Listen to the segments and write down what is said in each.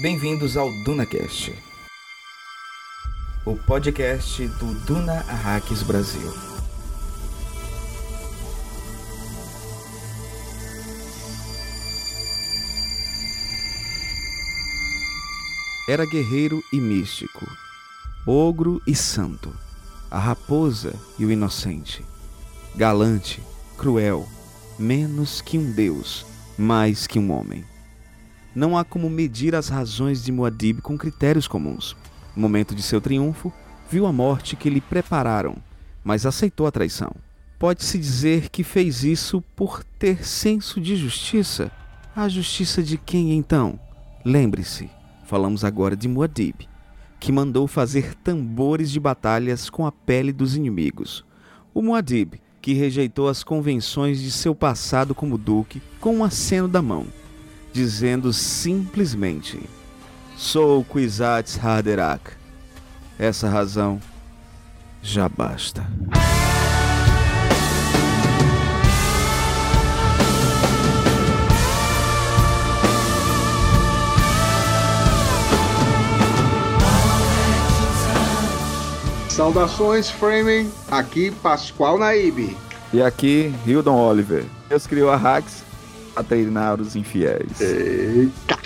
Bem-vindos ao DunaCast, o podcast do Duna Arrakis Brasil. Era guerreiro e místico, ogro e santo, a raposa e o inocente, galante, cruel, menos que um deus, mais que um homem. Não há como medir as razões de Muad'Dib com critérios comuns. No momento de seu triunfo, viu a morte que lhe prepararam, mas aceitou a traição. Pode-se dizer que fez isso por ter senso de justiça. A justiça de quem então? Lembre-se, falamos agora de Muad'Dib, que mandou fazer tambores de batalhas com a pele dos inimigos. O Muad'Dib, que rejeitou as convenções de seu passado como duque com um aceno da mão dizendo simplesmente: Sou Kwisatz Haderach. Essa razão já basta. Saudações, Framing. Aqui, Pascoal Naíbe. E aqui, Hildon Oliver. Deus criou a Hax a treinar os infiéis. Eita!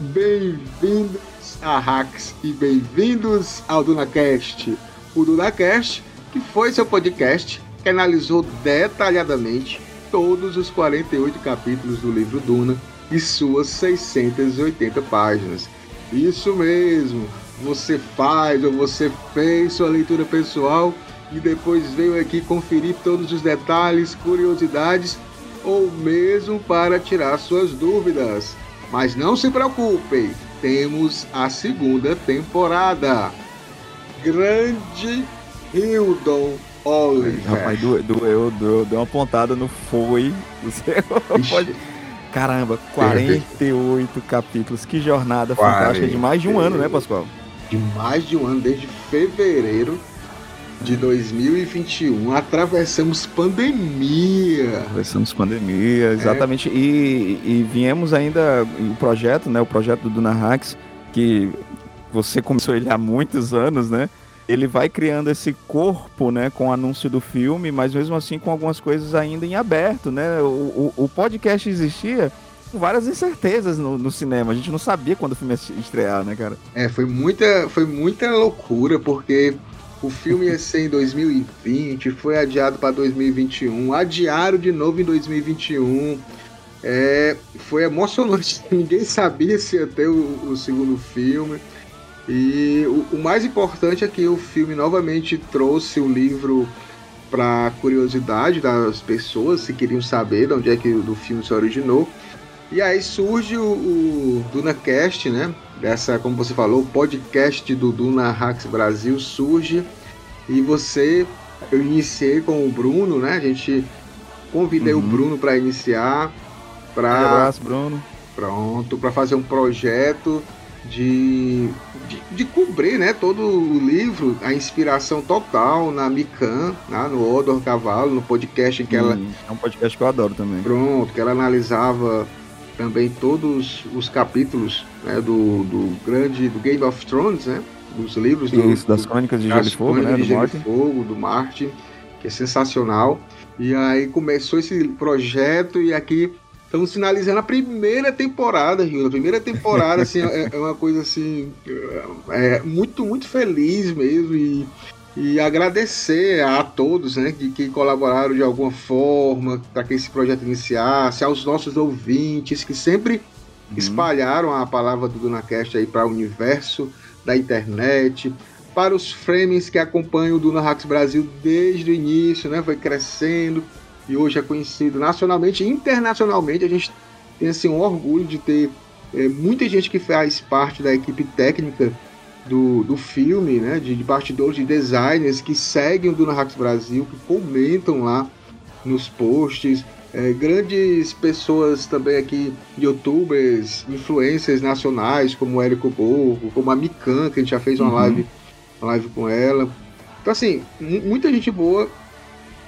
bem-vindos a Hacks e bem-vindos ao DunaCast. O DunaCast, que foi seu podcast que analisou detalhadamente todos os 48 capítulos do livro Duna e suas 680 páginas. Isso mesmo, você faz ou você fez sua leitura pessoal e depois veio aqui conferir todos os detalhes, curiosidades ou mesmo para tirar suas dúvidas. Mas não se preocupem, temos a segunda temporada. Grande Hildon Oliver. Rapaz, doeu, doeu, doeu, deu uma pontada no foi. Pode... Caramba, 48 capítulos. Que jornada 40. fantástica de mais de um ano, né, Pascoal? De mais de um ano, desde fevereiro de 2021. Atravessamos pandemia. Atravessamos pandemia, exatamente. É. E, e viemos ainda o projeto, né? O projeto do Duna Hacks, que você começou ele há muitos anos, né? Ele vai criando esse corpo, né, com o anúncio do filme, mas mesmo assim com algumas coisas ainda em aberto, né? O, o, o podcast existia com várias incertezas no, no, cinema. A gente não sabia quando o filme ia estrear, né, cara? É, foi muita, foi muita loucura, porque o filme ia ser em 2020, foi adiado para 2021, adiaram de novo em 2021. É, foi emocionante, ninguém sabia se ia ter o, o segundo filme. E o, o, mais importante é que o filme novamente trouxe o livro para curiosidade das pessoas, se queriam saber de onde é que o filme se originou. E aí surge o, o DunaCast, né? Dessa, como você falou, o podcast do Duna Hacks Brasil surge. E você, eu iniciei com o Bruno, né? A gente convidei uhum. o Bruno para iniciar. Pra, um abraço, Bruno. Pronto, para fazer um projeto de, de, de, cobrir né, todo o livro, a inspiração total na Mikan, né, no Odor Cavalo, no podcast que ela. É um podcast que eu adoro também. Pronto, que ela analisava também todos os capítulos né, do, do grande do Game of Thrones, né? Dos livros do, Isso, das crônicas de Gelo e Fogo, né? De do Gelo Martin. Fogo, do Martin, que é sensacional. E aí começou esse projeto e aqui estamos finalizando a primeira temporada, Rio. A primeira temporada, assim, é, é, uma coisa assim. É, é muito, muito feliz mesmo. E e agradecer a todos né, que, que colaboraram de alguma forma para que esse projeto iniciasse, aos nossos ouvintes que sempre uhum. espalharam a palavra do DunaCast aí para o universo da internet, para os frames que acompanham o Duna Hacks Brasil desde o início, né, foi crescendo e hoje é conhecido nacionalmente e internacionalmente. A gente tem assim, um orgulho de ter é, muita gente que faz parte da equipe técnica do, do filme, né, de, de bastidores de designers que seguem o Duna Hacks Brasil, que comentam lá nos posts, é, grandes pessoas também aqui, youtubers, influencers nacionais, como o Érico Borgo, como a Mikan, que a gente já fez uma, uhum. live, uma live com ela. Então, assim, muita gente boa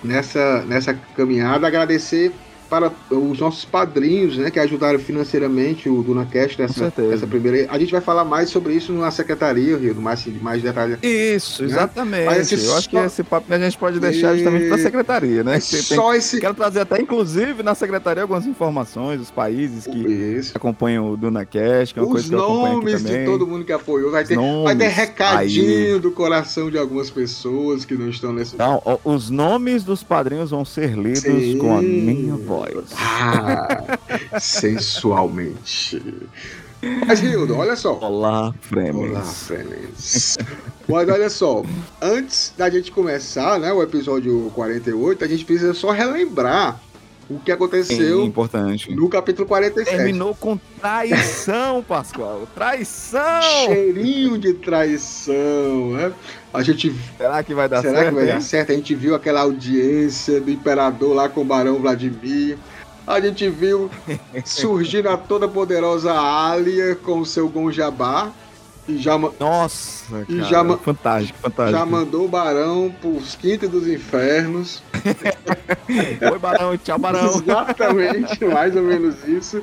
nessa, nessa caminhada. Agradecer para os nossos padrinhos, né, que ajudaram financeiramente o DunaCast nessa, nessa primeira. A gente vai falar mais sobre isso na secretaria, Rio, mais, mais detalhes. Isso, né? exatamente. Eu só... acho que esse papo a gente pode deixar e... justamente para a secretaria, né? Tem, só esse... Quero trazer até, inclusive, na secretaria algumas informações dos países que isso. acompanham o DunaCast, que é uma os coisa que eu acompanho aqui também. de todo mundo que apoiou. Vai ter, vai ter recadinho aí. do coração de algumas pessoas que não estão nesse. Então, os nomes dos padrinhos vão ser lidos Sim. com a minha voz. Ah, sensualmente. Mas, Hildo, olha só. Olá, Fremens. Olá, Fremens. Mas olha só, antes da gente começar né, o episódio 48, a gente precisa só relembrar o que aconteceu Sim, importante. no capítulo 47. Terminou com traição, Pascoal. Traição! Cheirinho de traição, né? A gente. Será que vai dar será certo? Será que vai dar certo? A gente viu aquela audiência do imperador lá com o Barão Vladimir. A gente viu surgindo a toda poderosa Alia com o seu Gonjabá. E já, Nossa, e já, fantástico, fantástico. Já mandou o Barão pros quintos dos infernos. Oi, Barão, tchau, Barão. Exatamente, mais ou menos isso.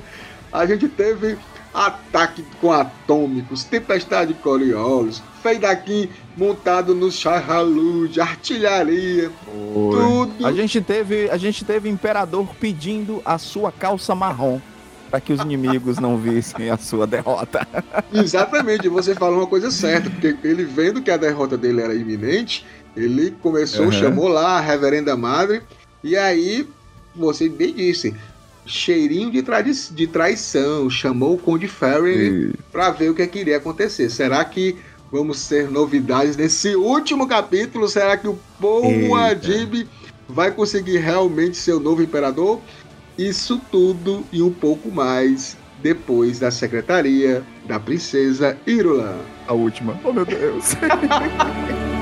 A gente teve ataque com atômicos, tempestade de Coriolis, Feidaquim montado no de artilharia, Oi. tudo. A gente teve, a gente teve imperador pedindo a sua calça marrom para que os inimigos não vissem a sua derrota. Exatamente, você falou uma coisa certa, porque ele vendo que a derrota dele era iminente, ele começou, uhum. chamou lá a reverenda madre, e aí você bem disse, cheirinho de, de traição, chamou o Conde Ferry para ver o que, é que iria acontecer. Será que vamos ter novidades nesse último capítulo? Será que o Paul Adib vai conseguir realmente ser o novo imperador? Isso tudo e um pouco mais depois da secretaria da princesa Irula. A última. Oh meu Deus.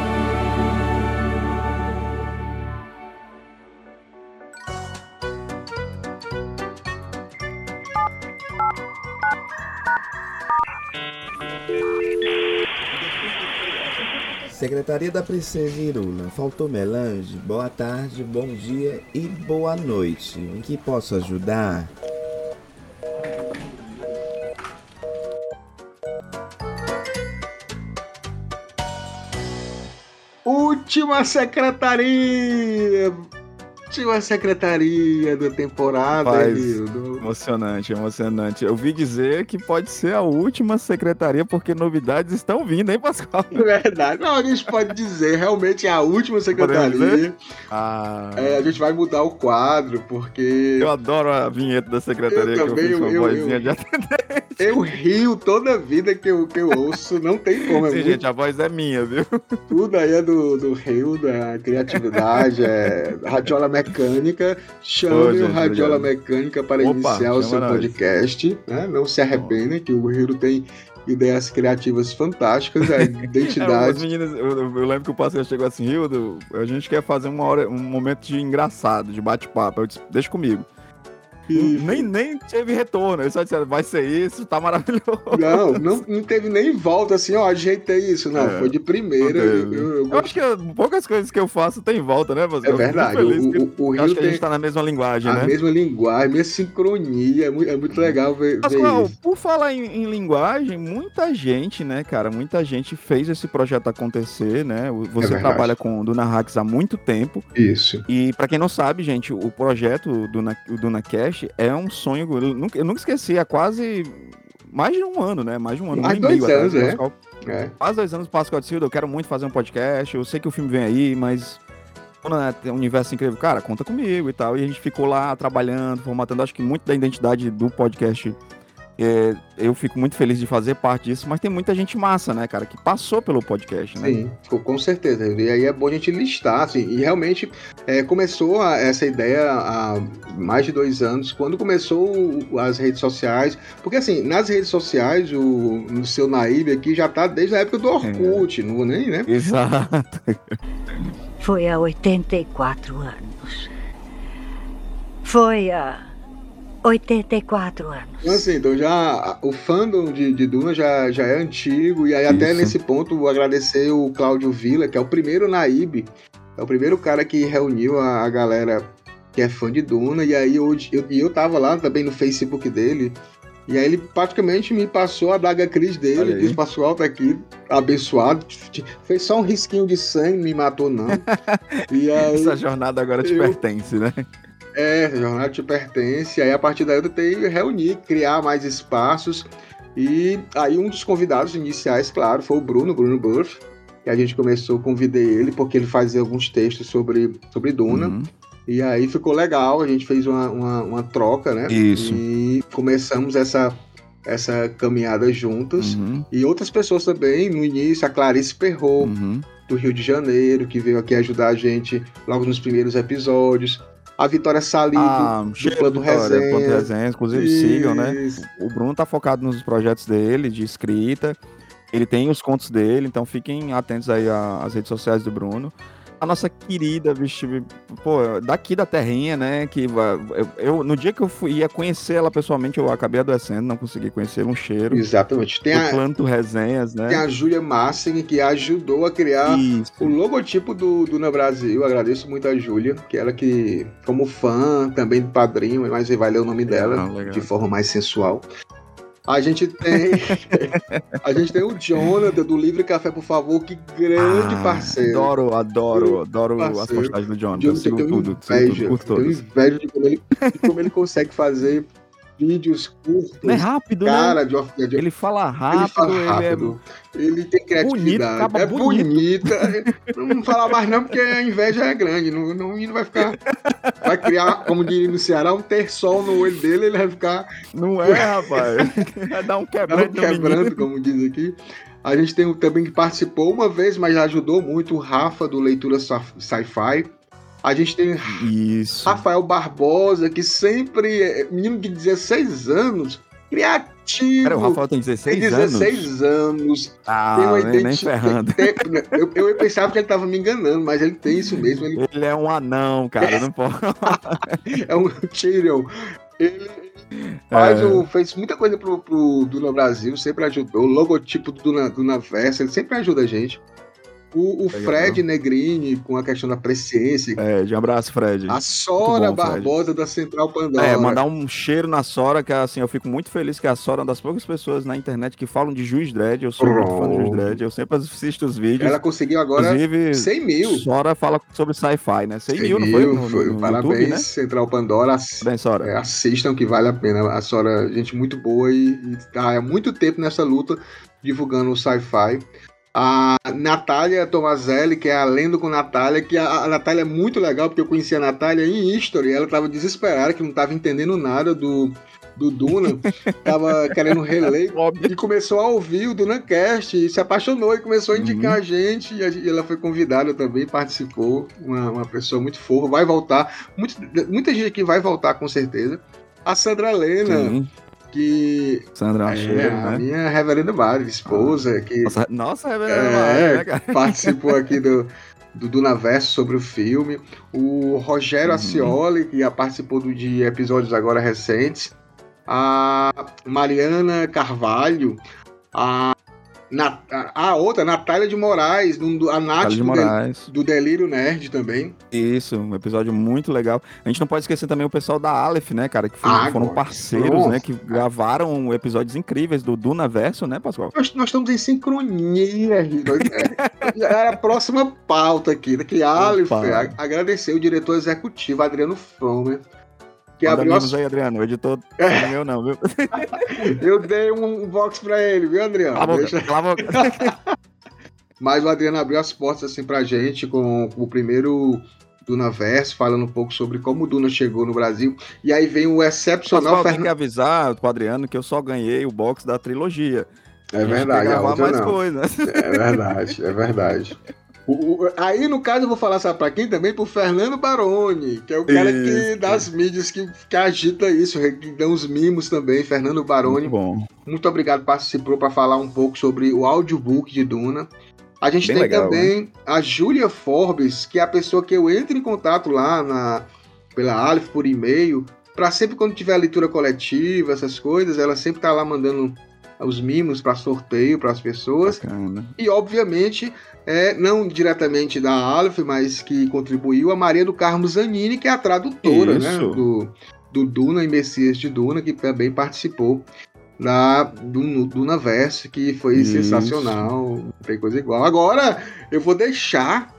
Secretaria da Princesa Irula, faltou melange? Boa tarde, bom dia e boa noite. Em que posso ajudar? Última secretaria! Última secretaria da temporada, Faz, Emocionante, emocionante. Eu vi dizer que pode ser a última secretaria, porque novidades estão vindo, hein, Pascoal? Verdade. Não, a gente pode dizer, realmente é a última secretaria. Ah. É, a gente vai mudar o quadro, porque. Eu adoro a vinheta da secretaria eu que também, eu fiz uma eu, vozinha eu, de atendente. Eu rio toda a vida que eu, que eu ouço, não tem como. É Sim, muito... gente, a voz é minha, viu? Tudo aí é do, do Rio, da criatividade, é radiola mecânica. Chame o Radiola Mecânica para Opa, iniciar o seu podcast. Né? Não se arrependa, que o Rio tem ideias criativas fantásticas, a identidade. É, meninas, eu, eu, lembro que o pastor chegou assim, Rio, a gente quer fazer uma hora, um momento de engraçado, de bate-papo. Eu disse, deixa comigo. Nem, nem teve retorno. Eles só disseram, vai ser isso, tá maravilhoso. Não, não, não teve nem volta assim, ó, ajeitei isso. Não, é, foi de primeira. Eu, eu, eu, eu, acho que poucas coisas que eu faço tem volta, né? Você? É verdade. O, o, o acho que a gente tá na mesma linguagem, a né? Mesma linguagem, mesma sincronia. É muito, é muito legal ver, Mas, ver qual. Por falar em, em, linguagem, muita gente, né, cara, muita gente fez esse projeto acontecer, né? Você é trabalha com o Duna Hacks há muito tempo. Isso. E para quem não sabe, gente, o projeto do Duna É um sonho. Eu nunca, eu nunca esqueci, há quase mais de um ano, né? Mais de um ano. Mais um dois anos, é. Pascal, é. Quase dois anos Pascoal de Silva, eu quero muito fazer um podcast. Eu sei que o filme vem aí, mas. Né, tem um universo incrível, cara, conta comigo e tal. E a gente ficou lá trabalhando, formatando. Acho que muito da identidade do podcast é, eu fico muito feliz de fazer parte disso, mas tem muita gente massa, né, cara, que passou pelo podcast, né? Sim, com certeza. E aí é bom a gente listar, assim, e realmente é, começou a, essa ideia há mais de dois anos, quando começou as redes sociais, porque assim, nas redes sociais, o, o seu Naíbe aqui já tá desde a época do Orkut, é. não nem, né? Exato. Foi há 84 anos. Foi há 84 anos. Então, assim, então já o fandom de, de Duna já, já é antigo, e aí Isso. até nesse ponto vou agradecer o Cláudio Villa, que é o primeiro Naib, é o primeiro cara que reuniu a, a galera que é fã de Duna, e aí hoje eu, e eu tava lá também no Facebook dele. E aí ele praticamente me passou a daga Cris dele, disse, Pascoal tá aqui, abençoado. Fez só um risquinho de sangue, não me matou não. e aí, Essa jornada agora te eu- pertence, né? É, a jornada te pertence. Aí a partir daí eu tentei reunir, criar mais espaços. E aí um dos convidados iniciais, claro, foi o Bruno, Bruno Burff. E a gente começou, convidei ele, porque ele fazia alguns textos sobre, sobre Duna. Uhum. E aí ficou legal, a gente fez uma, uma, uma troca, né? Isso. E começamos essa, essa caminhada juntos. Uhum. E outras pessoas também, no início, a Clarice Perrot, Uhum. do Rio de Janeiro, que veio aqui ajudar a gente logo nos primeiros episódios. A Vitória Salido, Ah, do cheiro Plano Vitória, Resenha. Plano Resenha, inclusive sigam, né? Isso. O Bruno tá focado nos projetos dele, de escrita. Ele tem os contos dele, então fiquem atentos aí às redes sociais do Bruno. A nossa querida, bicho, pô, daqui da terrinha, né? Que eu, eu- no dia que eu fui, ia conhecer ela pessoalmente, eu acabei adoecendo, não consegui conhecer um cheiro. Exatamente. Tem Do a, Planto Resenhas, né? tem a Júlia Massing, que ajudou a criar Isso. o logotipo do Duna Brasil. Agradeço muito a Júlia, que ela que, como fã também do padrinho, mas vai ler o nome dela Legal, legal. de forma mais sensual. A gente tem. a gente tem o Jonathan do Livre Café, por favor, que grande Ah, parceiro. Adoro, adoro, adoro as Parceiro. postagens do Jonathan. Jonathan sigo tudo, sigo tudo, inveja, curto tem todos. inveja de como, ele, de como ele consegue fazer vídeos curtos. Não é rápido, né? cara, de, of- de, Ele fala ele rápido, fala ele, rápido. Ele, tem criatividade. acaba é bonito. bonita. não falar mais não, porque a inveja é grande. Não, não, não vai ficar. Vai criar, como diria no Ceará, um ter sol no olho dele, ele vai ficar é... Não é, rapaz. Vai dar um não, quebrante no quebrando, como diz aqui. A gente tem um também que participou uma vez, mas ajudou muito, o Rafa, do Leitura Sci- Sci-Fi. A gente tem Isso. Rafael Barbosa, que sempre é menino de 16 anos, criativo. Pera, o Rafael tem 16, tem anos? 16 anos. Ah, tem uma nem, nem ferrando. tem- tem- eu, eu pensava que ele estava me enganando, mas ele tem isso mesmo. Ele Ele é um anão, cara. Não pode. é um Tyrion. Ele faz É. o- fez muita coisa pro, pro Duna Brasil, sempre ajudou. O logotipo do Duna, Duna Versa, ele sempre ajuda a gente. O, o Legal. Fred Negrini, com a questão da presciência. É, de um abraço, Fred. A Sora bom, Fred. Barbosa da Central Pandora. É, mandar um cheiro na Sora, que assim, eu fico muito feliz que a Sora é uma das poucas pessoas na internet que falam de Juiz Dredd. Eu sou muito fã do Juiz. Dredd, eu sempre assisto os vídeos. Ela conseguiu agora Inclusive, 100 mil. Sora fala sobre sci-fi, né? 100, 100 mil, não foi? No, no- foi. no Parabéns, YouTube, né? Central Pandora. Ass- Bem, Sora. é, assistam que vale a pena. A Sora, gente muito boa e, e tá há muito tempo nessa luta divulgando o sci-fi. A Natália Tomazelli, que é a Lendo com Natália, que a, a Natália é muito legal, porque eu conheci a Natália em History, ela tava desesperada, que não tava entendendo nada do, do Duna, tava querendo reler e começou a ouvir o Dunacast e se apaixonou e começou a indicar a gente. E, a gente- e ela foi convidada também, participou. Uma, uma pessoa muito fofa, vai voltar. Muito- muita gente aqui vai voltar com certeza. A Sandra Lena, Sim, que Sandra é a né? minha reverenda Madre, esposa, que Nossa, nossa É, é, né, participou aqui do, do Dunaverso sobre o filme. O Rogério Uhum. Acioli, que já participou de episódios agora recentes. A Mariana Carvalho. A, Na- a a outra, Natália de Moraes, do- a Nath do, Del- Moraes. do Delírio Nerd também. Isso, um episódio muito legal. A gente não pode esquecer também o pessoal da Aleph, né, cara? Que foram, Ah, foram parceiros, Nossa. né? Que gravaram episódios incríveis do Duna Verso, né, Pascoal? Nós, nós estamos em sincronia, Rita. É, Era a próxima pauta aqui, né? Que Aleph agradecer o diretor executivo, Adriano Fromer, que Manda abriu as aí, Adriano. O editor não é meu, não, viu? Eu dei um box pra ele, viu, Adriano? Cala Deixa- cala. Mas o Adriano abriu as portas assim pra gente com, com o primeiro Dunaverso, falando um pouco sobre como o Duna chegou no Brasil. E aí vem o excepcional Pascoal, tem que Fernando. avisar pro Adriano que eu só ganhei o box da trilogia. É verdade, a outra mais não. coisas. É verdade, é verdade. O- o- aí, no caso, eu vou falar, sabe pra quem também? Pro Fernando Baroni, que é o cara que das mídias que, que agita isso, que dá uns mimos também. Fernando Baroni, Muito bom. Muito obrigado, participou para falar um pouco sobre o audiobook de Duna. A gente Bem tem legal, também a Júlia Forbes, que é a pessoa que eu entro em contato lá na, pela Aleph por e-mail, para sempre quando tiver a leitura coletiva, essas coisas, ela sempre tá lá mandando os mimos para sorteio para as pessoas. Bacana. E, obviamente, é, não diretamente da Aleph, mas que contribuiu a Maria do Carmo Zanini, que é a tradutora né, do, do Duna e Messias de Duna, que também participou da, do Dunaverse, que foi Isso. sensacional, não tem coisa igual. Agora, eu vou deixar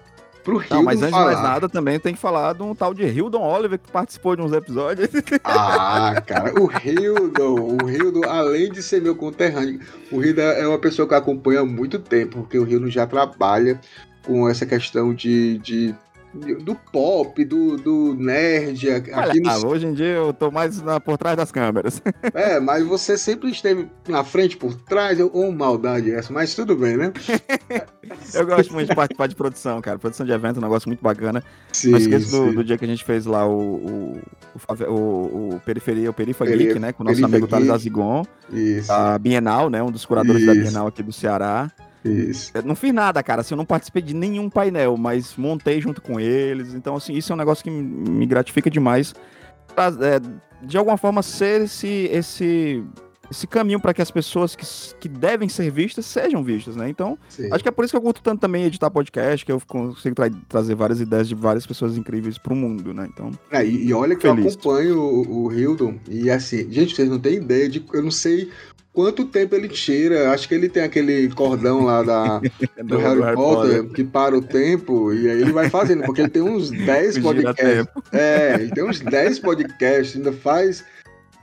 pro Rio Não, mas antes de falar. mais nada, também tem que falar de um tal de Hildon Oliver que participou de uns episódios. Ah, cara, o Hildon, o Hildon, além de ser meu conterrâneo, o Hildon é uma pessoa que eu acompanho há muito tempo, porque o Hildon já trabalha com essa questão de, de- do pop, do, do nerd, Olha, no ah, hoje em dia eu tô mais na- por trás das câmeras. É, mas você sempre esteve na frente, por trás, ou oh, maldade essa, mas tudo bem, né? Eu gosto muito de participar de produção, cara. Produção de evento é um negócio muito bacana. Sim, Não esqueço do, do dia que a gente fez lá o, o, o, o- Periferia, o Perifa Peri- Geek, né? Com o nosso Perifa amigo Thales. Azigon, Isso, a Bienal, né? Um dos curadores da Isso. Bienal aqui do Ceará. Isso. Eu não fiz nada, cara. Assim, eu não participei de nenhum painel, mas montei junto com eles. Então, assim, isso é um negócio que me gratifica demais. Pra, é, de alguma forma, ser esse, esse, esse caminho para que as pessoas que, que devem ser vistas sejam vistas, né? Então, sim. acho que é por isso que eu curto tanto também editar podcast, que eu consigo tra- trazer várias ideias de várias pessoas incríveis pro mundo, né? Então, É, e, e olha que Feliz. eu acompanho o, o Hildon, e assim, gente, vocês não têm ideia de. Eu não sei quanto tempo ele tira. Acho que ele tem aquele cordão lá da, do, Harry, Potter, que para o tempo, e aí ele vai fazendo, porque ele tem uns 10 Gira podcasts. É, ele tem uns 10 podcasts, ainda faz.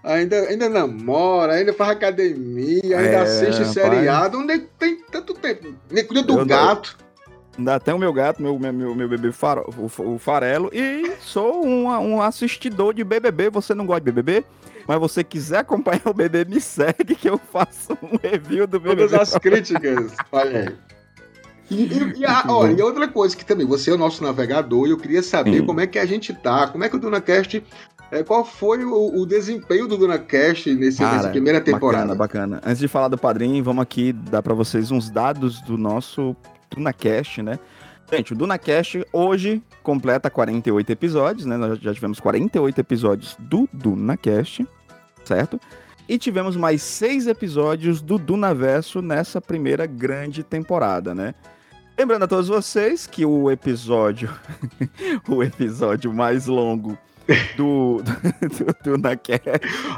Ainda, ainda namora, ainda faz academia, ainda É, assiste seriado, onde tem tanto tempo. Nem cuida do Eu não- gato. Ainda tem o meu gato, meu, meu, meu, meu bebê faro- o, o Farelo, e sou um, um assistidor de BBB. Você não gosta de BBB? Mas você quiser acompanhar o BBB, me segue que eu faço um review do BBB. Todas as críticas. Olha aí. E, e- e a- olha, e outra coisa que também, você é o nosso navegador e eu queria saber Sim. como é que a gente tá, como é que o DunaCast, é, qual foi o, o desempenho do DunaCast nesse, nessa Cara, primeira temporada? Bacana, bacana. Antes de falar do padrinho, vamos aqui dar pra vocês uns dados do nosso DunaCast, né? Gente, o DunaCast hoje completa 48 episódios, né? Nós já tivemos 48 episódios do DunaCast, certo? E tivemos mais seis episódios do Dunaverso nessa primeira grande temporada, né? Lembrando a todos vocês que o episódio, o episódio mais longo do, do, do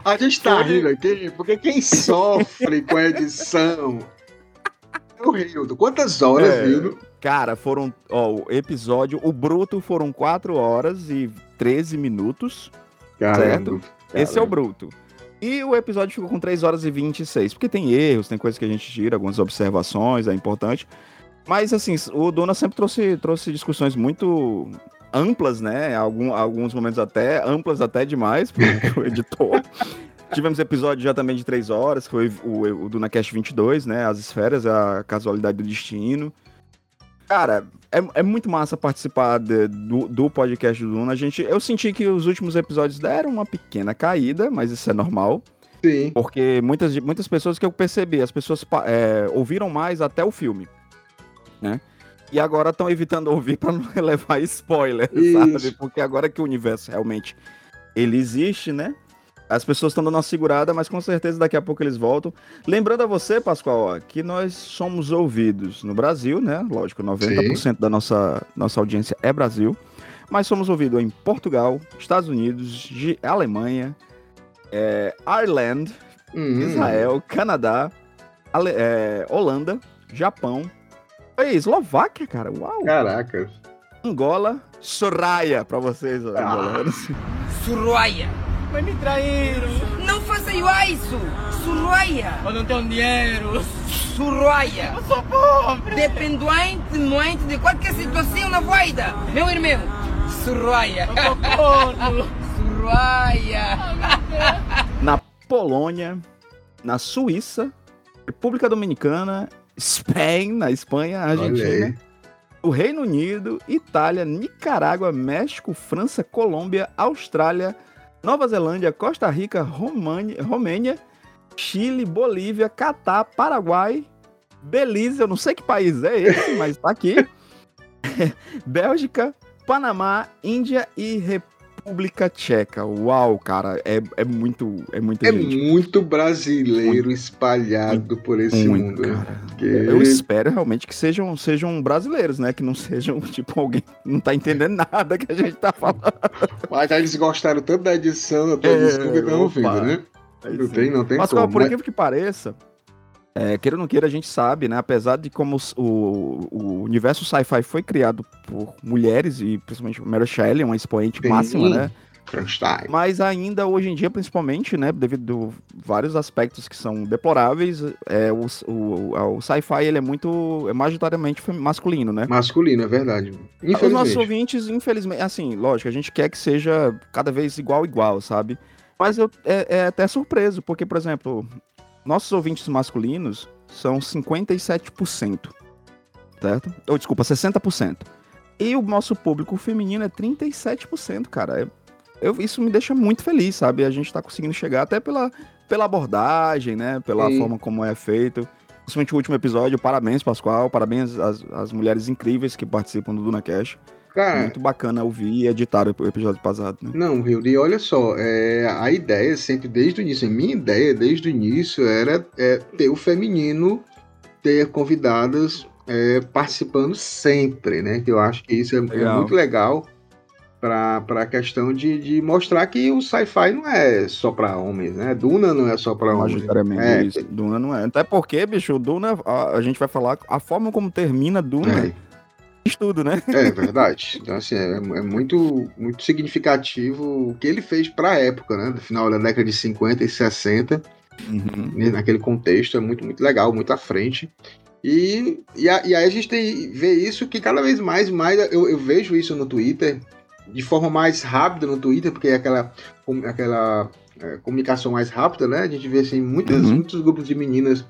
A gente tá rindo aqui porque quem sofre com a edição é o Rildo. Quantas horas, É. Rildo? Cara, foram. Ó, o episódio. O bruto foram 4 horas e 13 minutos. Caramba. Esse é o bruto. E o episódio ficou com 3 horas e 26. Porque tem erros, tem coisas que a gente tira, algumas observações, é importante. Mas, assim, o Dona sempre trouxe, trouxe discussões muito amplas, né? Algum, alguns momentos até amplas até demais pro, pro editor. Tivemos episódio já também de 3 horas, que foi o, o DunaCast 22, né? As esferas, a casualidade do destino. Cara, é, é muito massa participar de- do, do podcast do Duna. A gente, eu senti que os últimos episódios deram uma pequena caída, mas isso é normal. Sim. Porque muitas, muitas pessoas que eu percebi, as pessoas é, ouviram mais até o filme, né? E agora estão evitando ouvir para não levar spoiler, sabe? Isso. Porque agora que o universo realmente ele existe, né? As pessoas estão dando uma segurada, mas com certeza daqui a pouco eles voltam. Lembrando a você, Pascoal, ó, que nós somos ouvidos no Brasil, né? Lógico, 90% da nossa, nossa audiência é Brasil. Mas somos ouvidos em Portugal, Estados Unidos, Gi- Alemanha, é, Ireland, Hum. Israel, Canadá, Ale- é, Holanda, Japão, e Eslováquia, cara. Uau! Caraca. Angola, Soraya pra vocês, Ah. angolanos. Surroia. Mas me traíram. Não faça isso. Surroia. Eu não tenho dinheiro. Surroia. Eu sou pobre. Dependente muito de qualquer situação na vida. Meu irmão. Surroia. Eu sou corno. Surroia. Na Polônia, na Suíça, República Dominicana, Spain, na Espanha, Argentina, o Reino Unido, Itália, Nicarágua, México, França, Colômbia, Austrália, Nova Zelândia, Costa Rica, România, Romênia, Chile, Bolívia, Catar, Paraguai, Belize, eu não sei que país é esse, mas tá aqui. Bélgica, Panamá, Índia e República República Tcheca. Uau, cara, é, é muito, é muita É gente. muito brasileiro espalhado por esse Muito, mundo. né? cara. Porque- Eu espero realmente que sejam, sejam brasileiros, né? Que não sejam, tipo, alguém que não tá entendendo nada que a gente tá falando. Mas aí eles gostaram tanto da edição, da É, tradução que estão ouvindo, né? Não tem, não tem Mas, como. por Mas- incrível que pareça, é, queira ou não queira, a gente sabe, né? Apesar de como o, o universo sci-fi foi criado por mulheres, e principalmente Mary Shelley, uma expoente Sim. máxima, né? Frankenstein. Mas ainda hoje em dia, principalmente, né, devido a vários aspectos que são deploráveis, é, o, o, o sci-fi ele é muito, é majoritariamente masculino, né? Masculino, é verdade. Os nossos Infelizmente. ouvintes, infelizmente, assim, lógico, a gente quer que seja cada vez igual igual, sabe? Mas eu, é, é até surpreso, porque, por exemplo, nossos ouvintes masculinos são 57%, certo? Ou, desculpa, 60%. E o nosso público feminino é 37%, cara. É- eu- isso me deixa muito feliz, sabe? A gente tá conseguindo chegar até pela, pela abordagem, né? Pela Sim. forma como é feito. Principalmente o último episódio. Parabéns, Pascoal. Parabéns às, às mulheres incríveis que participam do Duna Cash. Cara, Muito bacana ouvir e editar o episódio passado, né? Não, Hildy, olha só, é, a ideia sempre, desde o início, a minha ideia desde o início era é, ter o feminino, ter convidadas é, participando sempre, né? Que eu acho que isso é, é Legal. muito legal para a questão de, de mostrar que o sci-fi não é só para homens, né? Duna não é só para homens. Majoritariamente É, isso. Duna não é. Até porque, bicho, Duna, a, a gente vai falar a forma como termina Duna, é, diz tudo, né? é verdade. Então, assim, é, é muito, muito significativo o que ele fez para a época, né? No final da década de 50 e 60. Uhum. né, naquele contexto, é muito, muito legal, muito à frente. E, e, a- e aí a gente tem, vê isso que cada vez mais, mais eu, eu vejo isso no Twitter, de forma mais rápida no Twitter, porque é aquela, aquela é, comunicação mais rápida, né? A gente vê assim, muitas, Uhum. muitos grupos de meninas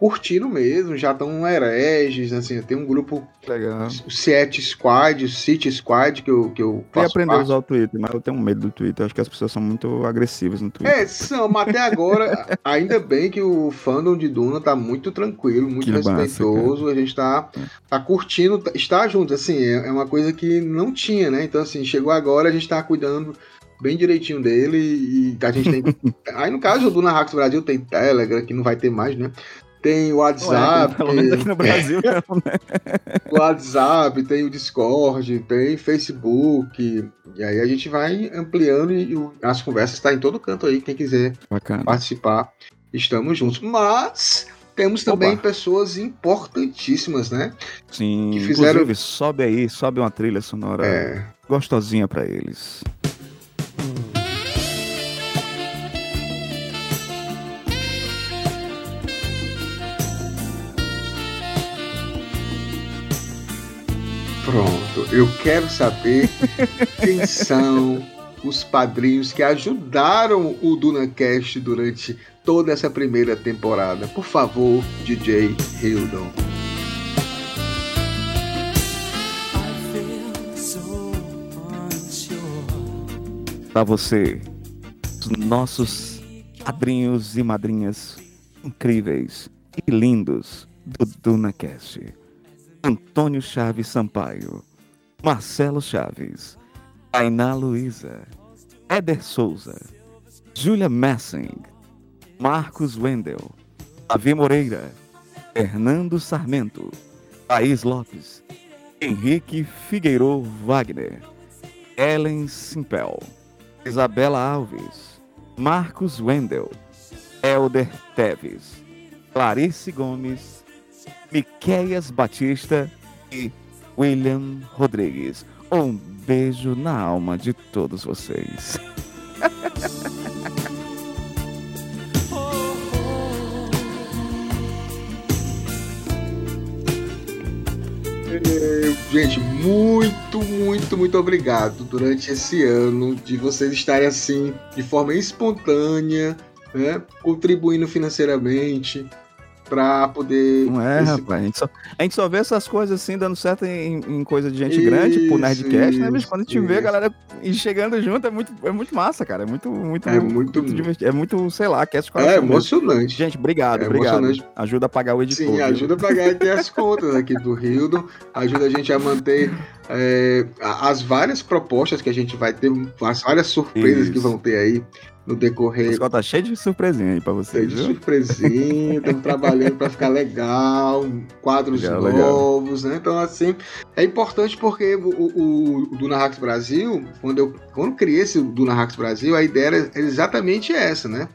curtindo mesmo, já estão hereges, assim, tem um grupo, Legal. o Set Squad, o City Squad, que eu, que eu Eu faço aprender a usar o Twitter, mas eu tenho medo do Twitter. Acho que as pessoas são muito agressivas no Twitter. É, são, mas até agora, ainda bem que o fandom de Duna tá muito tranquilo, muito Que massa, respeitoso, a gente tá, tá curtindo, tá- está junto, assim, é, é uma coisa que não tinha, né? Então, assim, chegou agora, a gente tá cuidando bem direitinho dele e a gente tem... Aí, no caso, o Duna Hacks Brasil tem Telegram, que não vai ter mais, né? Tem o Ué, WhatsApp, pelo menos aqui no Brasil, não, né? o WhatsApp, tem o Discord, tem Facebook, e aí a gente vai ampliando e as conversas tá em todo canto aí, quem quiser Bacana. participar, estamos juntos. Mas temos também Opa. pessoas importantíssimas, né? Sim, que fizeram- inclusive, sobe aí, sobe uma trilha sonora É, gostosinha pra eles. Pronto. Eu quero saber quem são os padrinhos que ajudaram o DunaCast durante toda essa primeira temporada. Por favor, DJ Hildon. Pra você, os nossos padrinhos e madrinhas incríveis e lindos do DunaCast. Antônio Chaves Sampaio, Marcelo Chaves, Tainá Luiza, Éder Souza, Júlia Messing, Marcos Wendel, Davi Moreira, Fernando Sarmento, Thaís Lopes, Henrique Figueiró Wagner, Ellen Simpel, Isabela Alves, Marcos Wendel, Elder Teves, Clarice Gomes, Miqueias Batista e William Rodrigues. Um beijo na alma de todos vocês. Gente, muito, muito, muito obrigado durante esse ano de vocês estarem assim, de forma espontânea, né? Contribuindo financeiramente, pra poder. Não é, esse- rapaz. A gente, só, a gente só vê essas coisas assim dando certo em, em coisa de gente grande, tipo Isso, Nerdcast, né? Mas isso, quando a gente vê a isso. galera chegando junto, é muito, é muito massa, cara. É muito, muito, É muito- divertido. É muito, sei lá, cast É emocionante. Gente, obrigado, É obrigado. emocionante. Ajuda a pagar o editor. Sim, viu? ajuda a pagar aqui as contas aqui do Hildon, ajuda a gente a manter é, as várias propostas que a gente vai ter, as várias surpresas Isso. que vão ter aí no O decorrer Scott tá cheio de surpresinha aí pra vocês, de viu? surpresinha, estamos trabalhando para ficar legal, quadros Legal, legal. novos, né? Então, assim, é importante porque o, o, o Brasil, quando eu quando eu criei esse Duna Hacks Brasil, a ideia era exatamente essa, né?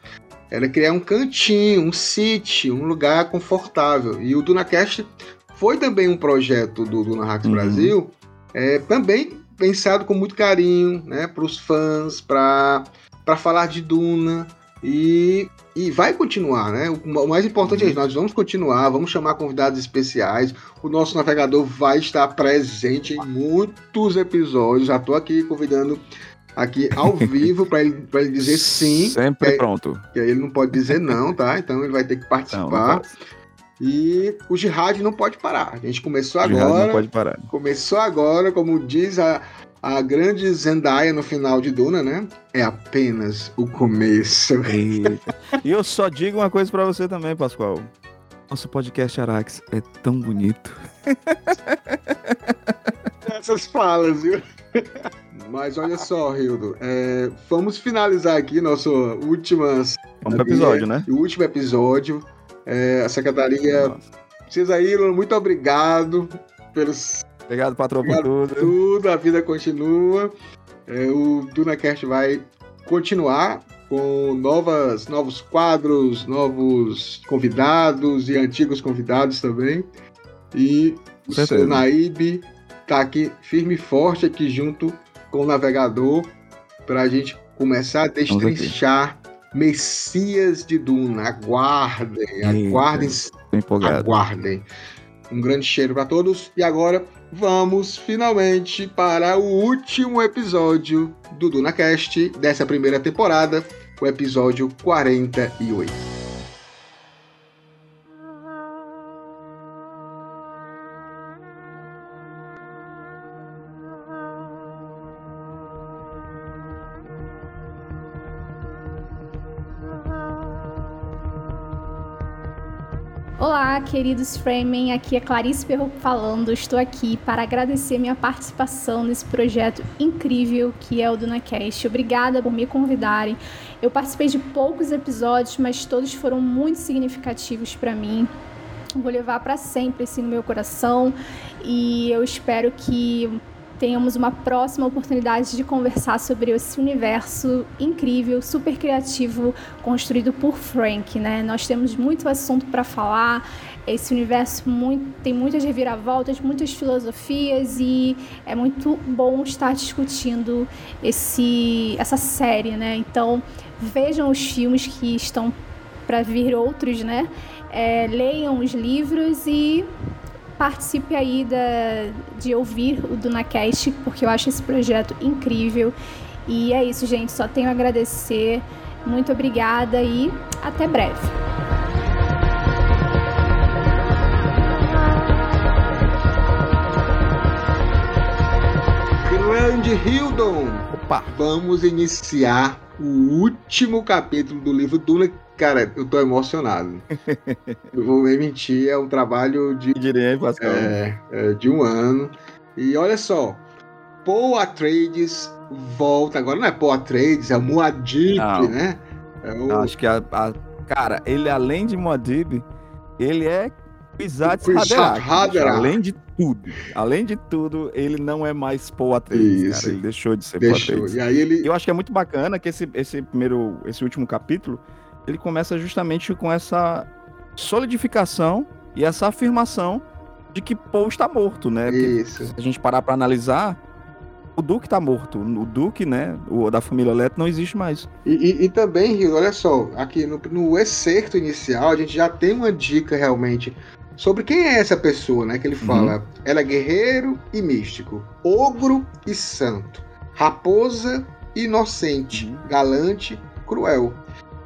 Era criar um cantinho, um sítio, um lugar confortável. E o DunaCast foi também um projeto do Duna Hacks Uhum. Brasil, é, também pensado com muito carinho, né, para os fãs, para falar de Duna e, e vai continuar, né? O, o mais importante é isso, nós vamos continuar, vamos chamar convidados especiais. O nosso navegador vai estar presente em muitos episódios. Já estou aqui convidando aqui ao vivo para ele, pra ele dizer sim, Sempre É, pronto. que aí ele não pode dizer não, tá? Então ele vai ter que Não, participar. não pode. E o Jihad não pode parar. A gente começou Jihad agora. Não pode parar. Começou agora, como diz a, a grande Zendaya no final de Duna, né? É apenas o começo. E eu só digo uma coisa pra você também, Pascoal. Nosso podcast Arax é tão bonito. Essas falas, viu? Mas olha só, Hildo. é, vamos finalizar aqui nosso últimas, Vamos pro episódio, né? o último episódio. É, a Secretaria Nossa. Cisaíro, muito obrigado pelos Obrigado, patrão, por Obrigado. tudo. tudo, a vida continua. É, o DunaCast vai continuar com novas, novos quadros, novos convidados e antigos convidados também. E o Certeza. seu Naib tá aqui firme e forte aqui junto com o navegador para a gente começar a destrinchar Messias de Duna. Aguardem, Eita. aguardem empolgado. Aguardem. Um grande cheiro para todos. E agora vamos finalmente para o último episódio do DunaCast dessa primeira temporada, o episódio 48. Olá, queridos Framing, aqui é Clarice Perro falando. Estou aqui para agradecer minha participação nesse projeto incrível que é o DunaCast. Obrigada por me convidarem. Eu participei de poucos episódios, mas todos foram muito significativos para mim. Vou levar para sempre assim no meu coração e eu espero que tenhamos uma próxima oportunidade de conversar sobre esse universo incrível, super criativo, construído por Frank, né? Nós temos muito assunto para falar. Esse universo muito, tem muitas reviravoltas, muitas filosofias e é muito bom estar discutindo esse, essa série, né? Então vejam os filmes que estão para vir outros, né? É, leiam os livros e participe aí da, de ouvir o DunaCast, porque eu acho esse projeto incrível. E é isso, gente. Só tenho a agradecer. Muito obrigada e até breve. Grande Hildon! Opa! Vamos iniciar o último capítulo do livro Duna. Cara, eu tô emocionado. eu vou nem mentir, é um trabalho de hein, Pascal? É, é, de um ano. E olha só, Paul Atreides volta. Agora não é Paul Atreides, é Muad'Dib, Não. né? É o Eu Acho que a, a- Cara, ele além de Moadib, ele é Kwisatz Haderach. Haderach. Além de tudo. Além de tudo, ele não é mais Paul Atreides, Isso. cara. Ele deixou de ser Paul deixou. Atreides. E aí ele. Eu acho que é muito bacana que esse, esse primeiro, esse último capítulo, ele começa justamente com essa solidificação e essa afirmação de que Paul está morto, né? Isso. se a gente parar para analisar, o Duque está morto. O Duque, né, o da família Leto não existe mais. E, e- e também, Rio, olha só, aqui no, no excerto inicial, a gente já tem uma dica realmente sobre quem é essa pessoa, né? Que ele fala. Ela é guerreiro e místico, ogro e santo, raposa e inocente, Uhum. galante, cruel.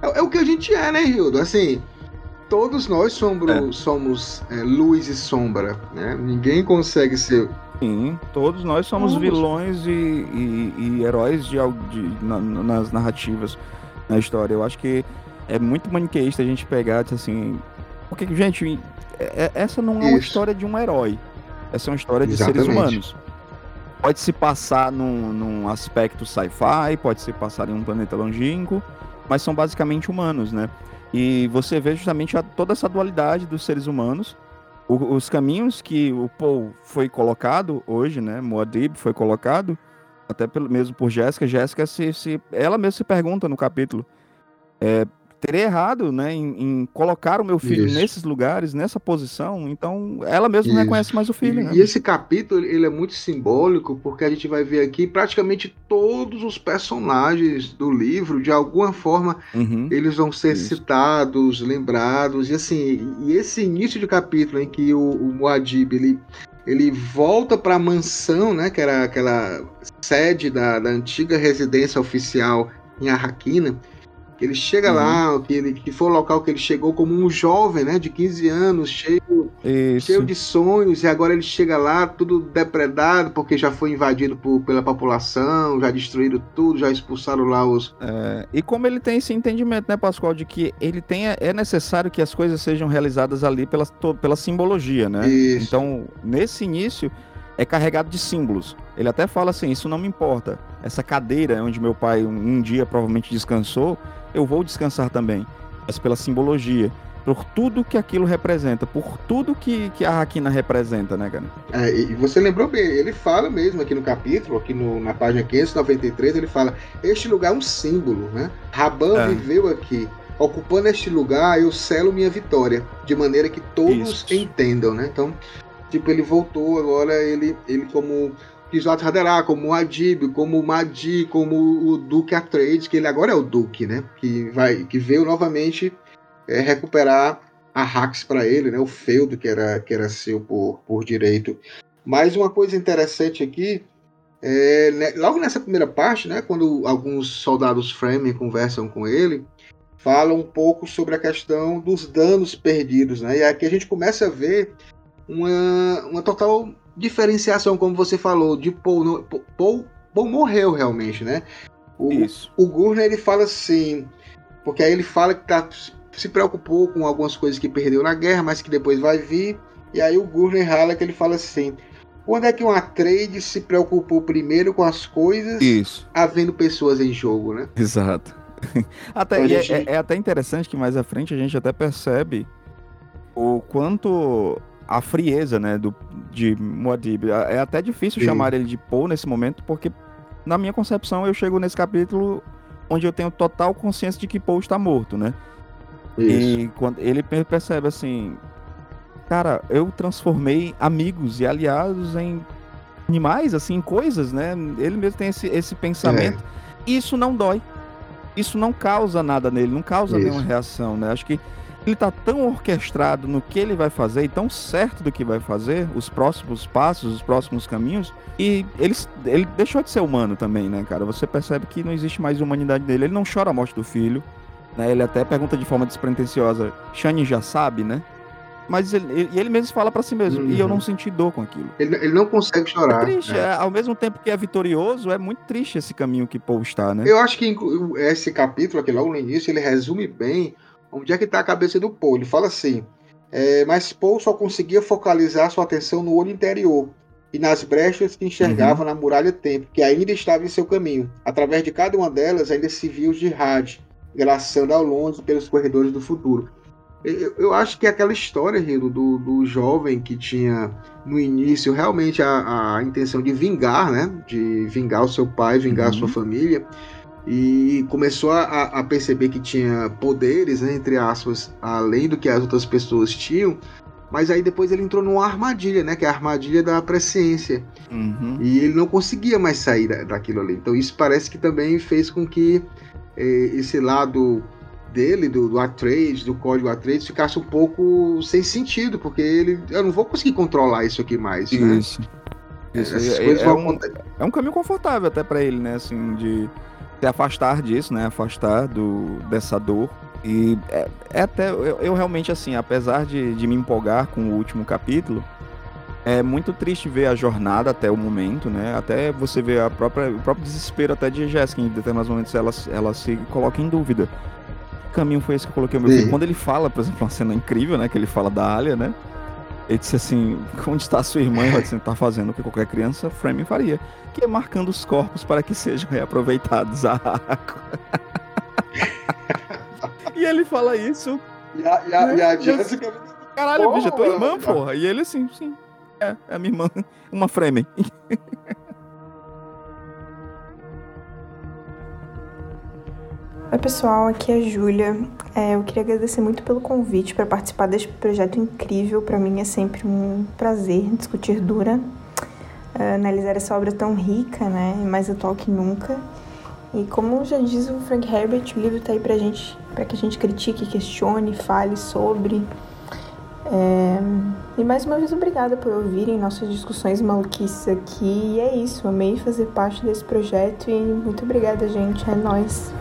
É, é o que a gente é, né, Hildo? Assim, todos nós somos, somos é, luz e sombra, né? Ninguém consegue ser. Sim, todos nós somos Somos. vilões e, e- e heróis de, de- na- nas narrativas, na história. Eu acho que é muito maniqueísta a gente pegar assim. Porque, gente, é- é- essa não é uma Isso. história de um herói. Essa é uma história de seres Exatamente. humanos. Pode se passar num, num aspecto sci-fi, pode se passar em um planeta longínquo, mas são basicamente humanos, né? E você vê justamente a- toda essa dualidade dos seres humanos, o- os caminhos que o Paul foi colocado hoje, né? Muad'Dib foi colocado, até pelo, mesmo por Jéssica. Jéssica, se, se, ela mesma se pergunta no capítulo, é, teria errado, né? Em, em colocar o meu filho Isso. nesses lugares, nessa posição. Então, ela mesma não Isso. reconhece mais o filho, E, né? e esse capítulo ele é muito simbólico porque a gente vai ver aqui praticamente todos os personagens do livro, de alguma forma, Uhum. eles vão ser Isso. citados, lembrados, e assim, e esse início de capítulo em que o, o Muad'Dib ele, ele volta para a mansão, né, que era aquela sede da, da antiga residência oficial em Arraquina, que ele chega Uhum. lá, que, ele, que foi o local que ele chegou como um jovem, né, de 15 anos, cheio Isso. cheio de sonhos, e agora ele chega lá tudo depredado, porque já foi invadido por- pela população, já destruíram tudo, já expulsaram lá os. É, e como ele tem esse entendimento, né, Pascoal, de que ele tem, é necessário que as coisas sejam realizadas ali pela, pela simbologia, né? Isso. Então, nesse início, é carregado de símbolos. Ele até fala assim: isso não me importa. Essa cadeira onde meu pai um, um dia provavelmente descansou, eu vou descansar também. Mas pela simbologia. Por tudo que aquilo representa, por tudo que, que a Raquina representa, né, cara? É, e você lembrou bem, ele fala mesmo aqui no capítulo, aqui no- na página 593, ele fala: Este lugar é um símbolo, né? Raban É. viveu aqui. Ocupando este lugar, eu selo minha vitória, de maneira que todos Isso. entendam, né? Então, tipo, ele voltou agora, ele, ele como Kizat Haderá, como o Adib, como o Madi, como o Duque Atreides, que ele agora é o Duque, né? Que, vai, que veio novamente é, recuperar a Hax para ele, né? O feudo que era, que era seu por, por direito. Mas uma coisa interessante aqui, é, né, logo nessa primeira parte, né? Quando alguns soldados Fremen conversam com ele, falam um pouco sobre a questão dos danos perdidos, né? E aqui a gente começa a ver uma, uma total diferenciação, como você falou, de Paul. no- Paul, Paul morreu realmente, né? O, Isso. o Gurner ele fala assim, porque aí ele fala que tá, se preocupou com algumas coisas que perdeu na guerra, mas que depois vai vir. E aí o Gurner rala que ele fala assim: quando é que um Atreides se preocupou primeiro com as coisas, Isso. havendo pessoas em jogo, né? Exato. Até, Então, é- gente- é, é até interessante que mais à frente a gente até percebe o quanto a frieza, né, do, de Muad'Dib. É até difícil Sim. chamar ele de Paul nesse momento, porque na minha concepção eu chego nesse capítulo onde eu tenho total consciência de que Paul está morto, né? Isso. E quando ele per- percebe assim, cara, eu transformei amigos e aliados em animais, assim, em coisas, né? Ele mesmo tem esse, esse pensamento. E isso não dói. Isso não causa nada nele, não causa Isso. nenhuma reação, né? Acho que ele tá tão orquestrado no que ele vai fazer e tão certo do que vai fazer, os próximos passos, os próximos caminhos, e ele, ele deixou de ser humano também, né, cara? Você percebe que não existe mais humanidade nele. Ele não chora a morte do filho, né? Ele até pergunta de forma despretensiosa, Shani já sabe, né? Mas ele, ele, ele mesmo fala pra si mesmo, e eu Uhum. não senti dor com aquilo. Ele, ele não consegue É chorar. triste, né? é, ao mesmo tempo que é vitorioso, é muito triste esse caminho que Paul está, né? Eu acho que esse capítulo aqui, logo no início, ele resume bem onde é que está a cabeça do Paul. Ele fala assim: é, mas Paul só conseguia focalizar sua atenção no olho interior e nas brechas que enxergava na muralha tempo, que ainda estava em seu caminho. Através de cada uma delas, ainda se via os jihad, glaçando ao longe pelos corredores do futuro. Eu, eu acho que aquela história, Rilo, do, do jovem que tinha no início realmente a, a intenção de vingar, né? De vingar o seu pai, vingar a Uhum. sua família. E começou a, a perceber que tinha poderes, né, entre aspas, além do que as outras pessoas tinham. Mas aí depois ele entrou numa armadilha, né? Que é a armadilha da presciência. Uhum. E ele não conseguia mais sair da- daquilo ali. Então isso parece que também fez com que eh, esse lado dele, do, do Atreides, do código Atreides, ficasse um pouco sem sentido, porque ele, eu não vou conseguir controlar isso aqui mais, né? Isso. Isso. Essas É, é vão um, é um caminho confortável até pra ele, né? Assim, de se afastar disso, né? Afastar do, dessa dor. E é, é até. Eu, eu realmente, assim, apesar de, de me empolgar com o último capítulo, é muito triste ver a jornada até o momento, né? Até você ver a própria, o próprio desespero até de Jéssica, em determinados momentos ela, ela se coloca em dúvida. Que caminho foi esse que eu coloquei o meu filho? Quando ele fala, por exemplo, uma cena incrível, né? Que ele fala da Alia, né? Ele disse assim, onde está sua irmã? Ela disse, tá fazendo o que qualquer criança Framing faria. Que é marcando os corpos para que sejam reaproveitados a água. e ele fala isso E a, e a, e a É, Jéssica. Caralho, Porra, bicho, é tua irmã, porra. E ele assim, sim. É, é a minha irmã. Uma Fremen. Oi, pessoal, aqui é a Júlia. É, eu queria agradecer muito pelo convite para participar deste projeto incrível. Para mim é sempre um prazer discutir Dura, é, analisar essa obra tão rica, né, e mais atual que nunca. E como já diz o Frank Herbert, o livro tá aí pra gente, para que a gente critique, questione, fale sobre. É, E mais uma vez, obrigada por ouvirem nossas discussões maluquices aqui. E é isso, amei fazer parte desse projeto e muito obrigada, gente. É nóis.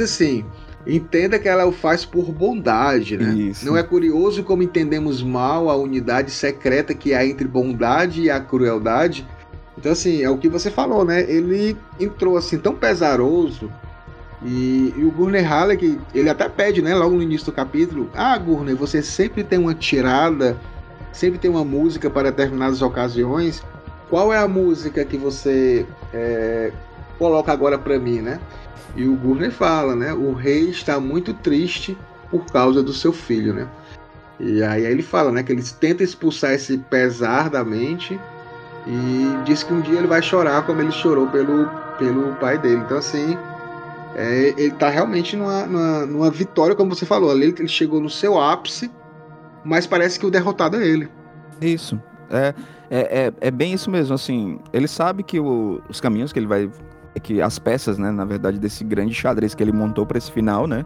Diz assim: entenda que ela o faz por bondade, né? Isso. Não é curioso como entendemos mal a unidade secreta que há entre bondade e a crueldade? Então, assim, é o que você falou, né? Ele entrou assim tão pesaroso. E, e o Gurney Halleck, ele até pede, né, logo no início do capítulo: Ah, Gurney, você sempre tem uma tirada, sempre tem uma música para determinadas ocasiões. Qual é a música que você é, coloca agora para mim, né? E o Gurney fala, né? O rei está muito triste por causa do seu filho, né? E aí ele fala, né? Que ele tenta expulsar esse pesar da mente e diz que um dia ele vai chorar como ele chorou pelo, pelo pai dele. Então, assim, é, ele tá realmente numa, numa, numa vitória, como você falou. Ali ele chegou no seu ápice, mas parece que o derrotado é ele. Isso. É, é, é, é bem isso mesmo, assim. Ele sabe que o- os caminhos que ele vai. Que as peças, né, na verdade, desse grande xadrez que ele montou para esse final, né?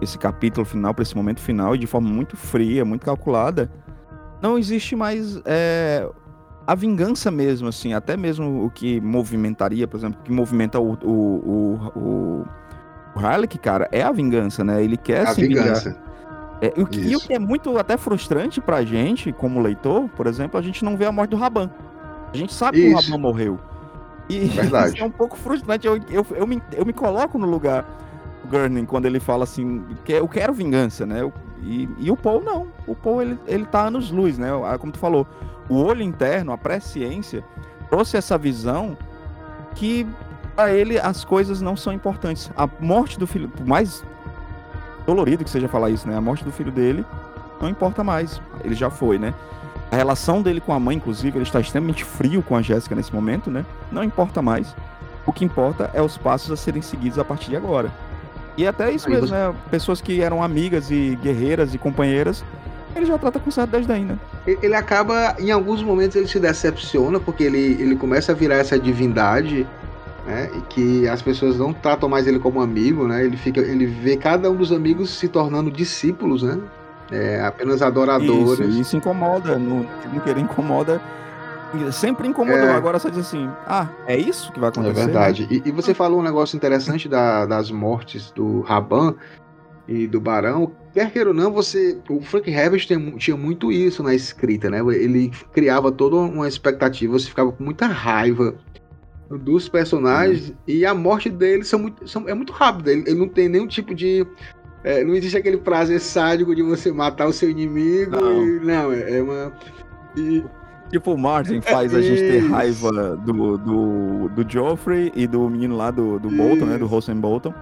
Esse capítulo final, para esse momento final, e de forma muito fria, muito calculada, não existe mais é, a vingança mesmo, assim, até mesmo o que movimentaria, por exemplo, o que movimenta o, o, o, o, o Harlech, cara, é a vingança, né? Ele quer a se vingar. vingança. É, e o que, e o Isso. que é muito até frustrante pra gente, como leitor, por exemplo, a gente não vê a morte do Raban. A gente sabe que o Isso. Raban morreu. E Verdade. isso é um pouco frustrante. Eu, eu, eu, me, eu me coloco no lugar do Gurney quando ele fala assim, que eu quero vingança, né? Eu- e, e o Paul não. O Paul, ele, ele tá anos luz, né? Ah, Como tu falou, o olho interno, a presciência, trouxe essa visão que para ele as coisas não são importantes. A morte do filho, por mais dolorido que seja falar isso, né? A morte do filho dele não importa mais. Ele já foi, né? A relação dele com a mãe, inclusive, ele está extremamente frio com a Jéssica nesse momento, né? Não importa mais. O que importa é os passos a serem seguidos a partir de agora. E até isso mesmo, né? Pessoas que eram amigas e guerreiras e companheiras, ele já trata com certo desdém, né? Ele ele acaba, em alguns momentos, ele se decepciona, porque ele, ele começa a virar essa divindade, né? E que as pessoas não tratam mais ele como amigo, né? Ele, fica, ele vê cada um dos amigos se tornando discípulos, né? É, apenas adoradores. Isso, isso incomoda. Não, não querer incomoda. Sempre incomodou. É. Agora você diz assim: ah, é isso que vai É acontecer? verdade. E, e você falou um negócio interessante da- das mortes do Raban e do Barão. Quer queira ou não, você. O Frank Herbert tem tinha muito isso na escrita, né? Ele criava toda uma expectativa, você ficava com muita raiva dos personagens e a morte deles são muito, são- é muito rápida. Ele, ele não tem nenhum tipo de. É, não existe aquele prazer sádico de você matar o seu inimigo. Não. e- não é, é uma. e- Tipo, o Martin faz a gente ter raiva do, do, do Joffrey e do menino lá do, do Bolton, né? Do. Rosen Bolton.